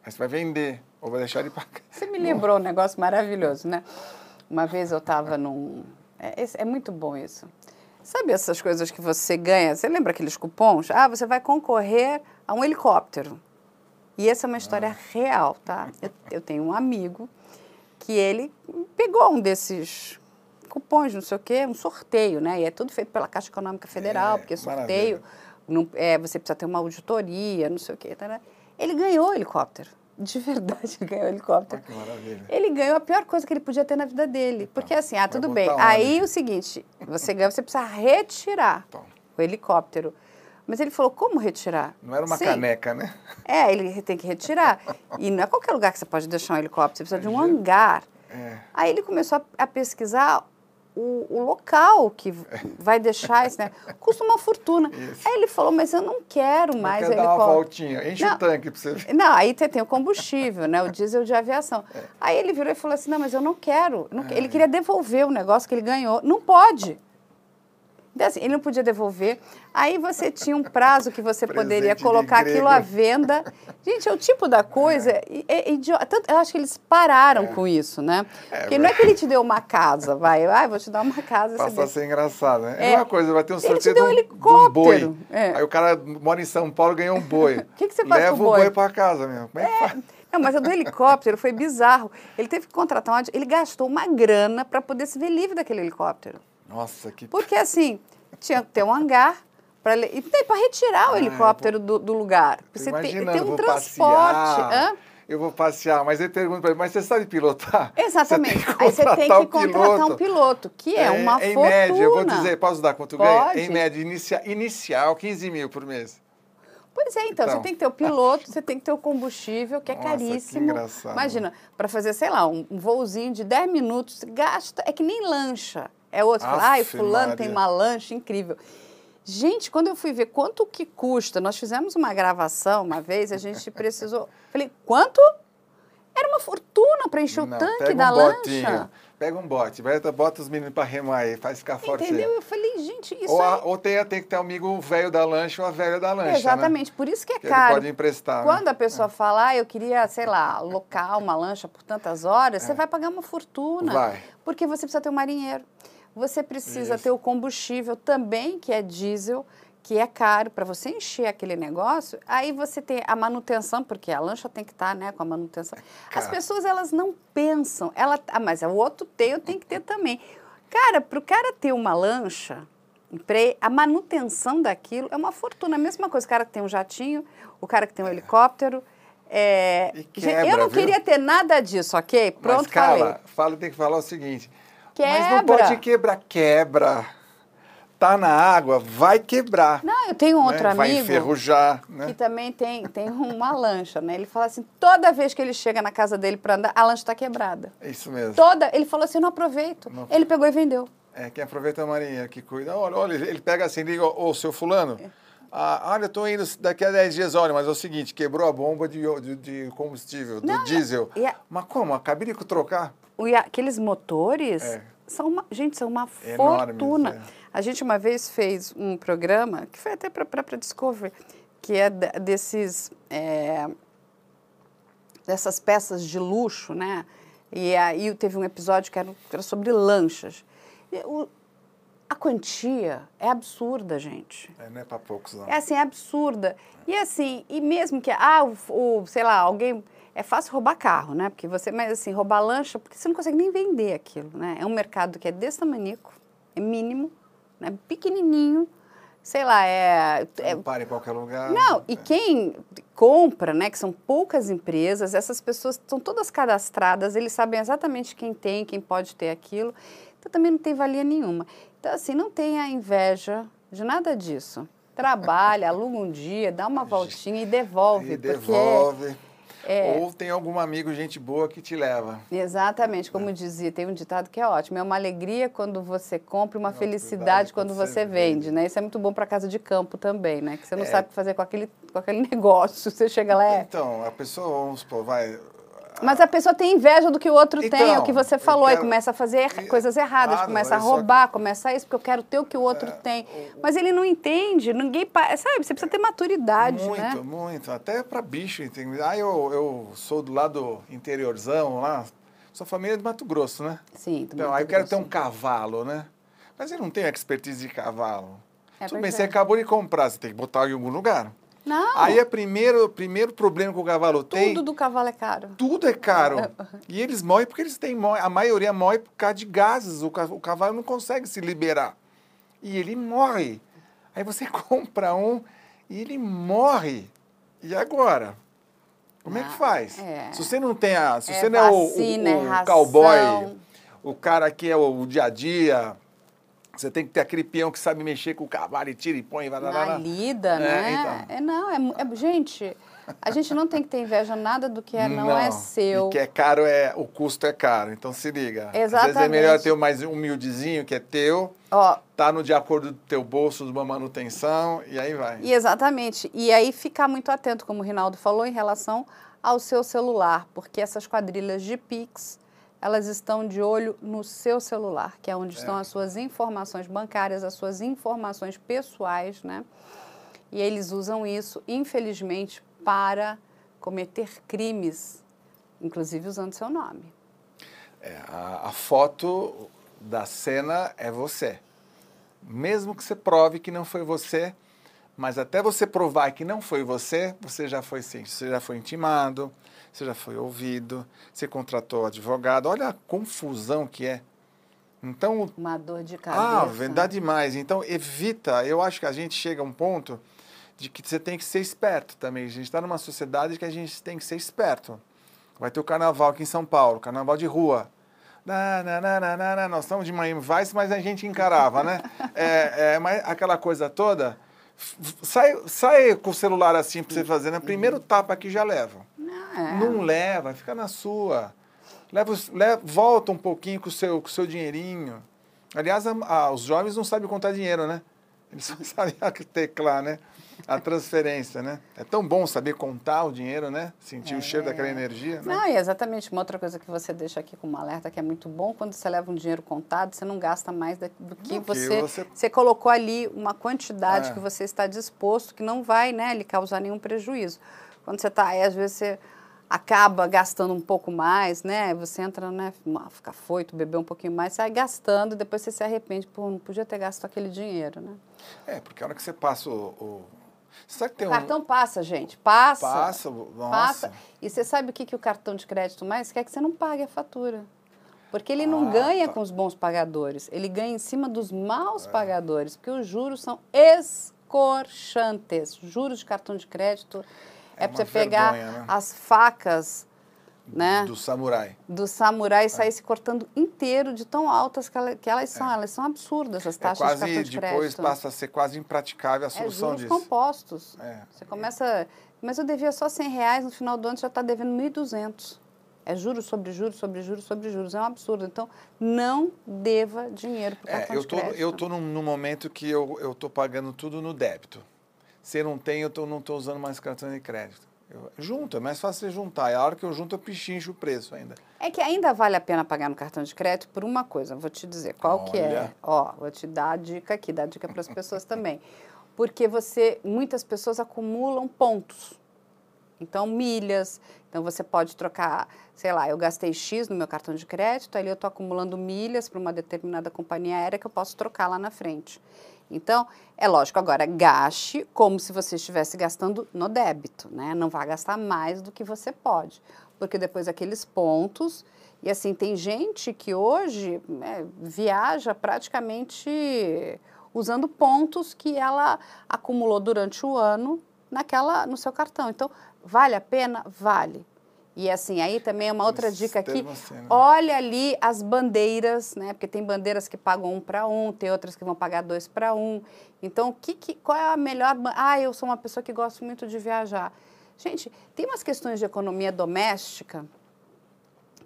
Aí você vai vender ou vai deixar ele pagar. Você me lembrou um negócio maravilhoso, né? Uma vez eu estava num. É, é, muito bom isso. Sabe essas coisas que você ganha? Você lembra aqueles cupons? Ah, você vai concorrer a um helicóptero. E essa é uma história ah. real, tá? Eu, eu tenho um amigo que ele pegou um desses cupons, não sei o quê, um sorteio, né? E é tudo feito pela Caixa Econômica Federal, é, porque sorteio. Maravilha não, é, você precisa ter uma auditoria, não sei o quê. Tá, né? Ele ganhou o helicóptero. De verdade, ele ganhou o helicóptero. Ah, que maravilha. Ele ganhou a pior coisa que ele podia ter na vida dele. Então, porque assim, ah, tudo bem. Aí o seguinte, você ganha, você precisa retirar o helicóptero. Mas ele falou, como retirar? Não era uma Sim. caneca, né? É, ele tem que retirar. e não é qualquer lugar que você pode deixar um helicóptero, você precisa de um hangar. É. Aí ele começou a, a pesquisar o, o, local que vai deixar isso, né? Custa uma fortuna. Isso. Aí ele falou, mas eu não quero mais eu quero dar uma voltinha, enche não, o tanque para você ver. Não, aí tem o combustível, né? O diesel de aviação. É. Aí ele virou e falou assim, não, mas eu não quero. Não, é. Ele queria devolver o negócio que ele ganhou. Não pode. Então, assim, ele não podia devolver. Aí você tinha um prazo que você poderia colocar aquilo à venda. Gente, é o tipo da coisa. É. É, idiota. Eu acho que eles pararam com isso, né? Porque não é que ele te deu uma casa, vai. Ah, vou te dar uma casa. Passa a ser engraçado, né? É, É. uma coisa, vai ter um sorteio deu de um um, de um helicóptero. boi. É. Aí o cara mora em São Paulo e ganhou um boi. O que que você faz Leva com o o boi? boi pra casa mesmo. Como é que faz? Não, mas a do helicóptero foi bizarro. Ele teve que contratar um. Ele gastou uma grana para poder se ver livre daquele helicóptero. Nossa, que Porque assim, tinha que ter um hangar para retirar o Ah, helicóptero do, do lugar. Você tem, tem um vou transporte. Eu vou passear, mas ele pergunta pra ele, mas você sabe pilotar? Exatamente. Você tem que Aí você tem que contratar um piloto. piloto, que é, uma em fortuna. média, eu vou dizer, posso dar quanto ganha? Pode. Em média, inicia, inicial, 15 mil por mês. Pois é, então, Então. você tem que ter o piloto, você tem que ter o combustível, que é Nossa, que caríssimo. engraçado. Imagina, para fazer, sei lá, um, um voozinho de 10 minutos, gasta, é que nem lancha. É outro, fala, ai, fulano tem Maria. uma lancha incrível. Gente, quando eu fui ver quanto que custa, nós fizemos uma gravação uma vez, a gente precisou. Falei, quanto? Era uma fortuna para encher Não, o tanque pega da um lancha. botinho, pega um bote, bota os meninos pra remar aí, faz ficar forte. Entendeu? Eu falei, gente, isso Ou, aí. a- ou tem, tem que ter um amigo velho da lancha ou a velha da lancha. Exatamente, por isso que é Que caro. pode emprestar, né? Quando a pessoa fala, ah, eu queria, sei lá, locar uma lancha por tantas horas, você vai pagar uma fortuna. É. Vai. Porque você precisa ter um marinheiro. Você precisa Isso. ter o combustível também, que é diesel, que é caro para você encher aquele negócio. Aí você tem a manutenção, porque a lancha tem que estar, né, com a manutenção. As pessoas elas não pensam. Ela, ah, mas o outro tem, eu tenho que ter também. Cara, para o cara ter uma lancha, a manutenção daquilo é uma fortuna. A mesma coisa, o cara que tem um jatinho, o cara que tem um helicóptero. é, E gente, quebra, eu não viu? queria ter nada disso, ok? Pronto, Mas, falei. fala, tem que falar o seguinte. Mas não Quebra. pode quebrar, quebra. Tá na água, vai quebrar. Não, eu tenho outro né? Vai amigo enferrujar, que né? também tem, tem uma lancha, né? Ele fala assim, toda vez que ele chega na casa dele para andar, a lancha está quebrada. É isso mesmo. Toda, ele falou assim, não aproveito. Não. Ele pegou e vendeu. É, quem aproveita é a Marinha, que cuida. Olha, olha, ele pega assim, liga, ô, seu fulano, ah, olha, eu tô indo daqui a 10 dias, olha, mas é o seguinte, quebrou a bomba de, de, de combustível, do Não, diesel. Mas como? Acabei de trocar? Aqueles motores É. são uma, gente, são uma Enormes, fortuna. é. A gente uma vez fez um programa que foi até para a Discovery, que é desses é, dessas peças de luxo, né? E aí teve um episódio que era, que era sobre lanchas. E o- a quantia é absurda, gente. É, não é pra poucos, não. É assim, é absurda. E assim, e mesmo que, ah, o, o, sei lá, alguém. É fácil roubar carro, né? Porque você, mas assim, roubar lancha, porque você não consegue nem vender aquilo, né? É um mercado que é desse tamanico, é mínimo, né? pequenininho, sei lá, é. é Não para em qualquer lugar. não, e É. quem compra, né, que são poucas empresas, essas pessoas estão todas cadastradas, eles sabem exatamente quem tem, quem pode ter aquilo. Então também não tem valia nenhuma. Então assim, não tenha inveja de nada disso. Trabalha, aluga um dia, dá uma voltinha e devolve, E porque devolve. É- Ou tem algum amigo, gente boa, que te leva. Exatamente, É. como dizia, tem um ditado que é ótimo, é uma alegria quando você compra e uma Uma felicidade quando quando você você vende, vende. né? Isso é muito bom para casa de campo também, né? Que você não É. sabe o que fazer com aquele, com aquele negócio, você chega lá, é... Então, a pessoa, vamos supor, vai. Mas a pessoa tem inveja do que o outro tem, é o que Então, você falou, quero- começa a fazer E- coisas erradas, começa a roubar, começa isso, porque eu quero ter o que o outro É, tem. Mas ele não entende, ninguém. Sabe, você precisa ter maturidade, muito, né? muito. Até pra bicho, entende? Ah, eu, eu sou do lado interiorzão lá. Sua família é de Mato Grosso, né? Sim, do Então, Mato aí eu quero ter um Grosso. cavalo, né? Mas eu não tenho expertise de cavalo. É Tudo bem, você acabou de comprar, você tem que botar em algum lugar. Não, Aí é primeiro, primeiro problema que o cavalo tem. tudo do cavalo é caro. Tudo é caro. E eles morrem porque eles têm. A maioria morre por causa de gases. O o cavalo não consegue se liberar. E ele morre. Aí você compra um e ele morre. E agora? Como é que Ah, faz? é. Se você não tem a. Se É você não é o, vacina, é o, o ração. cowboy, o cara que é o, dia a dia, você tem que ter aquele peão que sabe mexer com o cavalo e tira e põe. Vai, Na lida, É, né? então. É, não, é, é- Gente, a gente não tem que ter inveja nada do que é, não, é seu. E que é caro, é, o custo é caro. Então se liga. Às vezes é Exatamente. melhor ter o mais humildezinho, que é teu, Ó, tá no de acordo do teu bolso, de uma manutenção, e aí vai. E exatamente. E aí ficar muito atento, como o Rinaldo falou, em relação ao seu celular, porque essas quadrilhas de Pix, elas estão de olho no seu celular, que é onde estão as suas informações bancárias, as suas informações pessoais, né? E eles usam isso, infelizmente, para cometer crimes, inclusive usando seu nome. É, a, a foto da cena é você. Mesmo que você prove que não foi você, mas até você provar que não foi você, você já foi sim, você já foi intimado, você já foi ouvido, você contratou advogado. Olha a confusão que é. Então, uma dor de cabeça. Ah, verdade demais. Então, evita. Eu acho que a gente chega a um ponto de que você tem que ser esperto também. A gente está numa sociedade que a gente tem que ser esperto. Vai ter o carnaval aqui em São Paulo, carnaval de rua. Na, na, na, na, na, nós estamos de Miami Vice, mas a gente encarava, né? É, é, mas aquela coisa toda. Sai, sai com o celular assim para você fazer, né? Primeiro tapa que já leva. É. Não leva, fica na sua. Leva, leva, volta um pouquinho com o seu, com o seu dinheirinho. Aliás, a, a, os jovens não sabem contar dinheiro, né? Eles só sabem teclar, né? A transferência, né? É tão bom saber contar o dinheiro, né? Sentir é. o cheiro daquela energia. Né? Não, e exatamente. Uma outra coisa que você deixa aqui como alerta, que é muito bom, quando você leva um dinheiro contado, você não gasta mais do que, você, você, você... colocou ali uma quantidade é. que você está disposto, que não vai né, lhe causar nenhum prejuízo. Quando você está aí, às vezes você acaba gastando um pouco mais, né? Você entra, né? Fica foito, beber um pouquinho mais, sai gastando, e depois você se arrepende, pô, não podia ter gasto aquele dinheiro, né? É, porque a hora que você passa o. o... Sabe que tem o cartão passa, gente. Passa. Passa, nossa. Passa. E você sabe o que, que o cartão de crédito mais quer? Que você não pague a fatura. Porque ele não ah, ganha tá. com os bons pagadores, ele ganha em cima dos maus é. pagadores, porque os juros são escorchantes. Juros de cartão de crédito é, é para você pegar né? as facas né? Do samurai. Do samurai e sair é. se cortando inteiro de tão altas que, ela, que elas são. É. Elas são absurdas, as é taxas é quase, de cartão de depois passa a ser quase impraticável a solução é disso. compostos. É. Você começa... Mas eu devia só 100 reais, no final do ano já está devendo 1.200. É juros sobre juros, sobre juros, sobre juros. É um absurdo. Então, não deva dinheiro para o cartão eu de crédito. Eu estou num, num momento que eu estou pagando tudo no débito. Se não tem, eu tô, não estou usando mais cartão de crédito. Eu, junto, é mais fácil juntar. E a hora que eu junto, eu pichincho o preço ainda. É que ainda vale a pena pagar no cartão de crédito por uma coisa. Vou te dizer qual Olha. que é. Ó, vou te dar a dica aqui, dar a dica para as pessoas também. Porque você, muitas pessoas acumulam pontos. Então, milhas. Então, você pode trocar, sei lá, eu gastei X no meu cartão de crédito, ali eu estou acumulando milhas para uma determinada companhia aérea que eu posso trocar lá na frente. Então, é lógico, agora gaste como se você estivesse gastando no débito, né? Não vá gastar mais do que você pode, porque depois aqueles pontos. E assim, tem gente que hoje é, viaja praticamente usando pontos que ela acumulou durante o ano naquela no seu cartão. Então, vale a pena? Vale. E assim, aí também é uma outra dica aqui. Assim, né? Olha ali as bandeiras, né? Porque tem bandeiras que pagam um para um, tem outras que vão pagar dois para um. Então, que, que, qual é a melhor. Ah, eu sou uma pessoa que gosto muito de viajar. Gente, tem umas questões de economia doméstica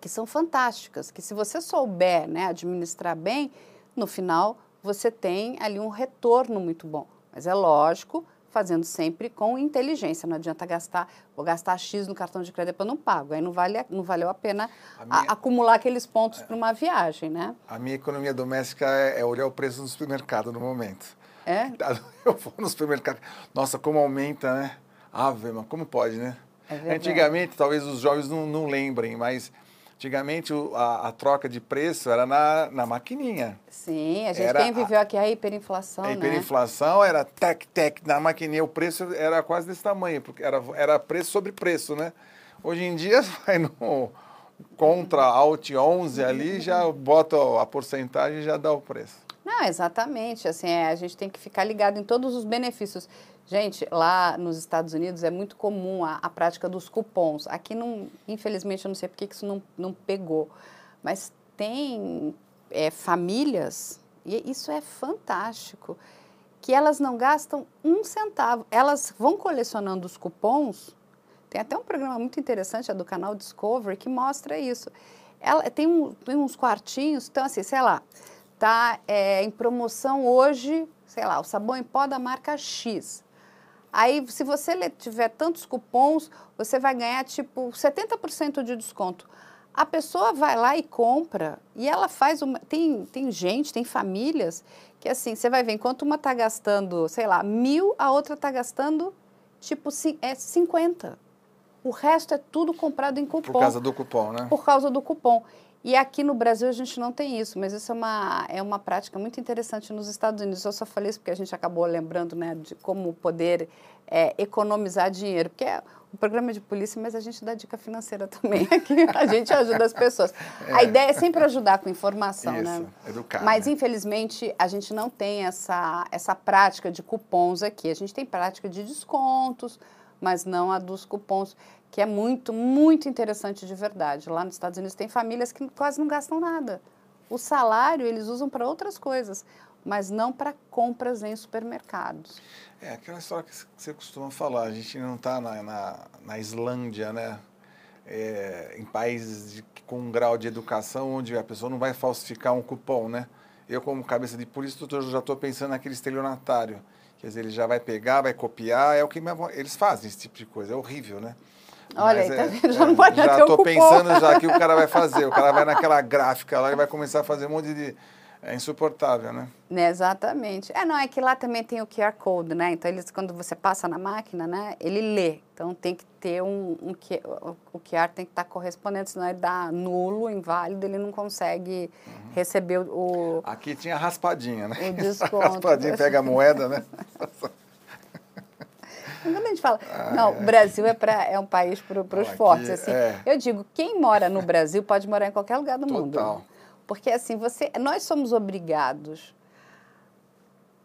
que são fantásticas, que se você souber né, administrar bem, no final você tem ali um retorno muito bom. Mas é lógico, fazendo sempre com inteligência. Não adianta gastar, vou gastar X no cartão de crédito, eu não pago. Aí não, vale, não valeu a pena a minha, a, acumular aqueles pontos é, para uma viagem, né? A minha economia doméstica é, é, olhar o preço no supermercado no momento. É? Eu vou no supermercado, nossa, como aumenta, né? Ave, mas como pode, né? É Antigamente, talvez os jovens não, não lembrem, mas Antigamente a, a, troca de preço era na, na maquininha. Sim, a gente era quem viveu aqui a hiperinflação. A hiperinflação né? era tec, tec, na maquininha o preço era quase desse tamanho, porque era, era preço sobre preço, né? Hoje em dia vai no contra Alt 11 ali, já bota a porcentagem e já dá o preço. Não, exatamente. Assim, é, a gente tem que ficar ligado em todos os benefícios. Gente, lá nos Estados Unidos é muito comum a, a prática dos cupons. Aqui, não, infelizmente, eu não sei porque isso não, não pegou. Mas tem é, famílias, e isso é fantástico, que elas não gastam um centavo. Elas vão colecionando os cupons. Tem até um programa muito interessante, é do canal Discovery, que mostra isso. Ela tem, um, tem uns quartinhos, então assim, sei lá, tá é, em promoção hoje, sei lá, o sabão em pó da marca X. Aí, se você tiver tantos cupons, você vai ganhar tipo 70% de desconto. A pessoa vai lá e compra e ela faz uma. Tem, tem gente, tem famílias que assim, você vai ver, enquanto uma está gastando, sei lá, mil, a outra está gastando tipo é 50. O resto é tudo comprado em cupom. Por causa do cupom, né? Por causa do cupom. E aqui no Brasil a gente não tem isso, mas isso é uma, é uma prática muito interessante nos Estados Unidos. Eu só falei isso porque a gente acabou lembrando né, de como poder é, economizar dinheiro. Porque é um programa de polícia, mas a gente dá dica financeira também aqui. A gente ajuda as pessoas. É. A ideia é sempre ajudar com informação, isso, né? Educar. Mas, né? infelizmente, a gente não tem essa, essa prática de cupons aqui. A gente tem prática de descontos, mas não a dos cupons que é muito, muito interessante de verdade. Lá nos Estados Unidos tem famílias que quase não gastam nada. O salário eles usam para outras coisas, mas não para compras em supermercados. É aquela história que você costuma falar, a gente não está na, na, na, Islândia, né? É, em países de, com um grau de educação onde a pessoa não vai falsificar um cupom, né? Eu, como cabeça de polícia, já estou pensando naquele estelionatário. Quer dizer, ele já vai pegar, vai copiar, é o que eles fazem, esse tipo de coisa. É horrível, né? Olha, aí, tá vendo? Já não pode já estou pensando já que o cara vai fazer. O cara vai naquela gráfica lá e vai começar a fazer um monte de... É insuportável, né? né? Exatamente. É, não, é que lá também tem o QR Code, né? Então, eles, quando você passa na máquina, né, ele lê. Então, tem que ter um, um o QR tem que estar correspondente, senão ele dá nulo, inválido, ele não consegue uhum. receber o... Aqui tinha raspadinha, né? O desconto. raspadinha pega a moeda, né? Quando a gente fala, ah, não, o Brasil é, pra, é um país para os fortes. Assim, é. Eu digo, quem mora no Brasil pode morar em qualquer lugar do Total. mundo. Porque assim, você, nós somos obrigados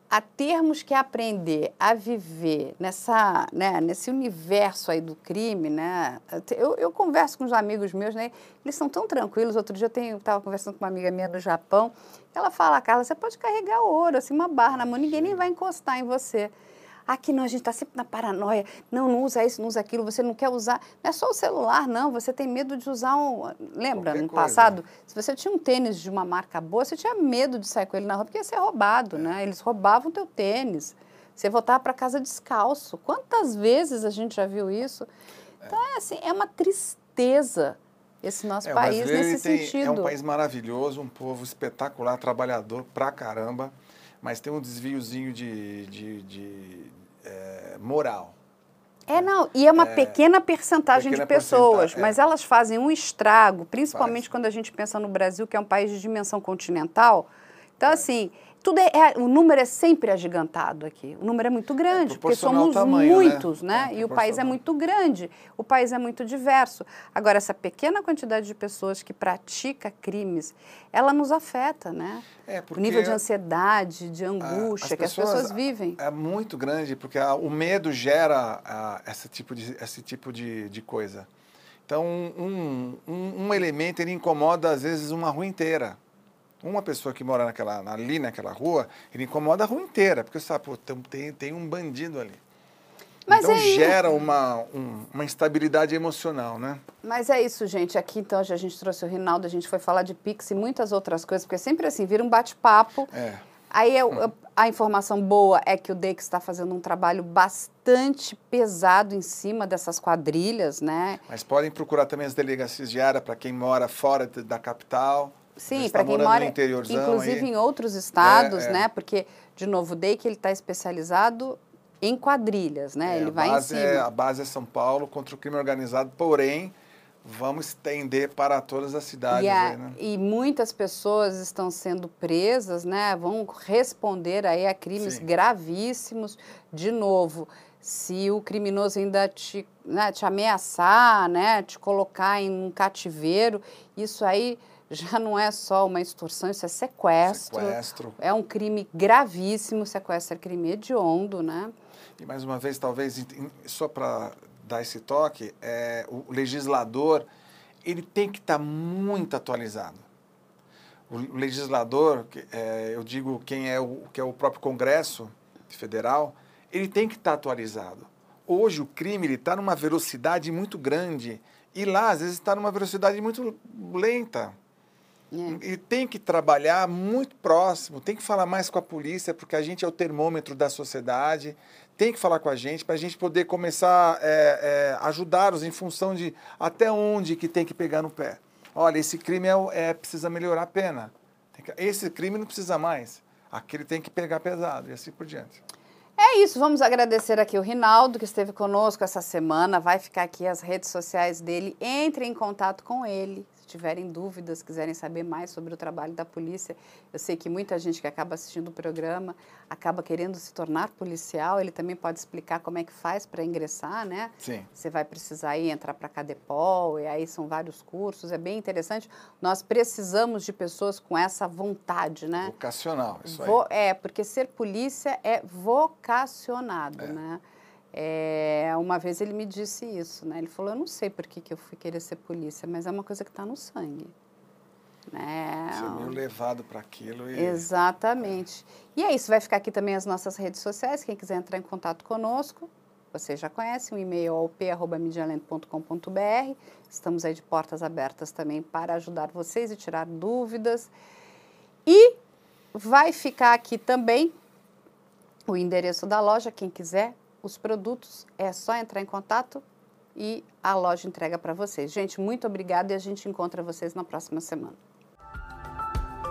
a termos que aprender a viver nessa, né, nesse universo aí do crime, né? Eu, eu converso com os amigos meus, né? Eles são tão tranquilos. Outro dia eu estava conversando com uma amiga minha do Japão. Ela fala, Carla, você pode carregar ouro, assim, uma barra na mão, ninguém nem vai encostar em você. Aqui não, a gente está sempre na paranoia. Não, não usa isso, não usa aquilo, você não quer usar. Não é só o celular, não. Você tem medo de usar um. Lembra, Qualquer no coisa. passado, se você tinha um tênis de uma marca boa, você tinha medo de sair com ele na rua, porque ia ser roubado, né? Eles roubavam teu tênis. Você voltava para casa descalço. Quantas vezes a gente já viu isso? Então, é assim, é uma tristeza esse nosso é, país nesse tem, sentido. É um país maravilhoso, um povo espetacular, trabalhador pra caramba mas tem um desviozinho de, de, de é, moral. É, não, e é uma é, pequena percentagem pequena de pessoas, é. mas elas fazem um estrago, principalmente Faz. quando a gente pensa no Brasil, que é um país de dimensão continental. Então, é. assim, tudo é, é, o número é sempre agigantado aqui. O número é muito é, grande, é porque somos tamanho, né? muitos, né? né? E o país é muito grande, o país é muito diverso. Agora, essa pequena quantidade de pessoas que pratica crimes, ela nos afeta, né? É, o nível de ansiedade, de angústia as que as pessoas vivem. É muito grande, porque a, o medo gera a, esse tipo de, esse tipo de, de coisa. Então, um, um, um elemento, ele incomoda, às vezes, uma rua inteira uma pessoa que mora naquela, ali naquela rua, ele incomoda a rua inteira, porque sabe, pô, tem, tem um bandido ali. Mas então é gera uma, um, uma instabilidade emocional, né? Mas é isso, gente. Aqui então a gente trouxe o Rinaldo, a gente foi falar de Pix e muitas outras coisas, porque sempre assim, vira um bate-papo. É. Aí eu, a informação boa é que o DEX está fazendo um trabalho bastante pesado em cima dessas quadrilhas, né? Mas podem procurar também as delegacias de área para quem mora fora da capital. Sim, para quem mora, inclusive aí. em outros estados, é, é. né? Porque, de novo, o DEIC ele está especializado em quadrilhas, né? É, ele vai em cima. É, a base é São Paulo contra o crime organizado, porém, vamos estender para todas as cidades. E, a, aí, né? e muitas pessoas estão sendo presas, né? Vão responder aí a crimes Sim. gravíssimos. De novo, se o criminoso ainda te, né, te ameaçar, né? Te colocar em um cativeiro, isso aí já não é só uma extorsão, isso é sequestro. Sequestro. É um crime gravíssimo, sequestro é crime hediondo, né? E mais uma vez, talvez, só para dar esse toque, é, o legislador ele tem que estar tá muito atualizado. O legislador, é, eu digo quem é o que é o próprio Congresso Federal, ele tem que estar tá atualizado. Hoje o crime está numa velocidade muito grande e lá às vezes está numa velocidade muito lenta. É. E tem que trabalhar muito próximo, tem que falar mais com a polícia, porque a gente é o termômetro da sociedade, tem que falar com a gente para a gente poder começar a é, é, ajudá-los em função de até onde que tem que pegar no pé. Olha, esse crime é, é precisa melhorar a pena. Que, esse crime não precisa mais. Aquele tem que pegar pesado e assim por diante. É isso, vamos agradecer aqui o Rinaldo, que esteve conosco essa semana. Vai ficar aqui as redes sociais dele. Entre em contato com ele tiverem dúvidas, quiserem saber mais sobre o trabalho da polícia, eu sei que muita gente que acaba assistindo o programa acaba querendo se tornar policial, ele também pode explicar como é que faz para ingressar, né? Sim. Você vai precisar ir entrar para a Cadepol, e aí são vários cursos, é bem interessante. Nós precisamos de pessoas com essa vontade, né? Vocacional, isso aí. É, porque ser polícia é vocacionado, é. né? É, uma vez ele me disse isso, né? Ele falou, eu não sei por que, que eu fui querer ser polícia, mas é uma coisa que está no sangue. Né? Você é meio levado para aquilo. E... Exatamente. E é isso, vai ficar aqui também as nossas redes sociais, quem quiser entrar em contato conosco, vocês já conhecem, o e-mail é op.medialento.com.br. Estamos aí de portas abertas também para ajudar vocês e tirar dúvidas. E vai ficar aqui também o endereço da loja, quem quiser os produtos, é só entrar em contato e a loja entrega para vocês. Gente, muito obrigada e a gente encontra vocês na próxima semana.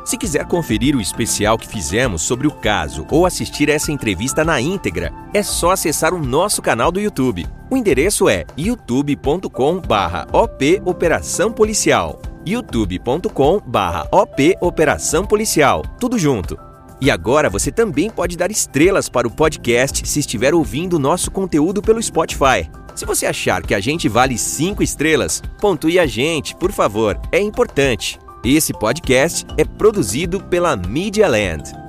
Se quiser conferir o especial que fizemos sobre o caso ou assistir essa entrevista na íntegra, é só acessar o nosso canal do YouTube. O endereço é youtube.com/op Operação Policial. youtube.com/op Operação Policial. Tudo junto. E agora você também pode dar estrelas para o podcast se estiver ouvindo nosso conteúdo pelo Spotify. Se você achar que a gente vale 5 estrelas, pontue a gente, por favor, é importante. Esse podcast é produzido pela Media Land.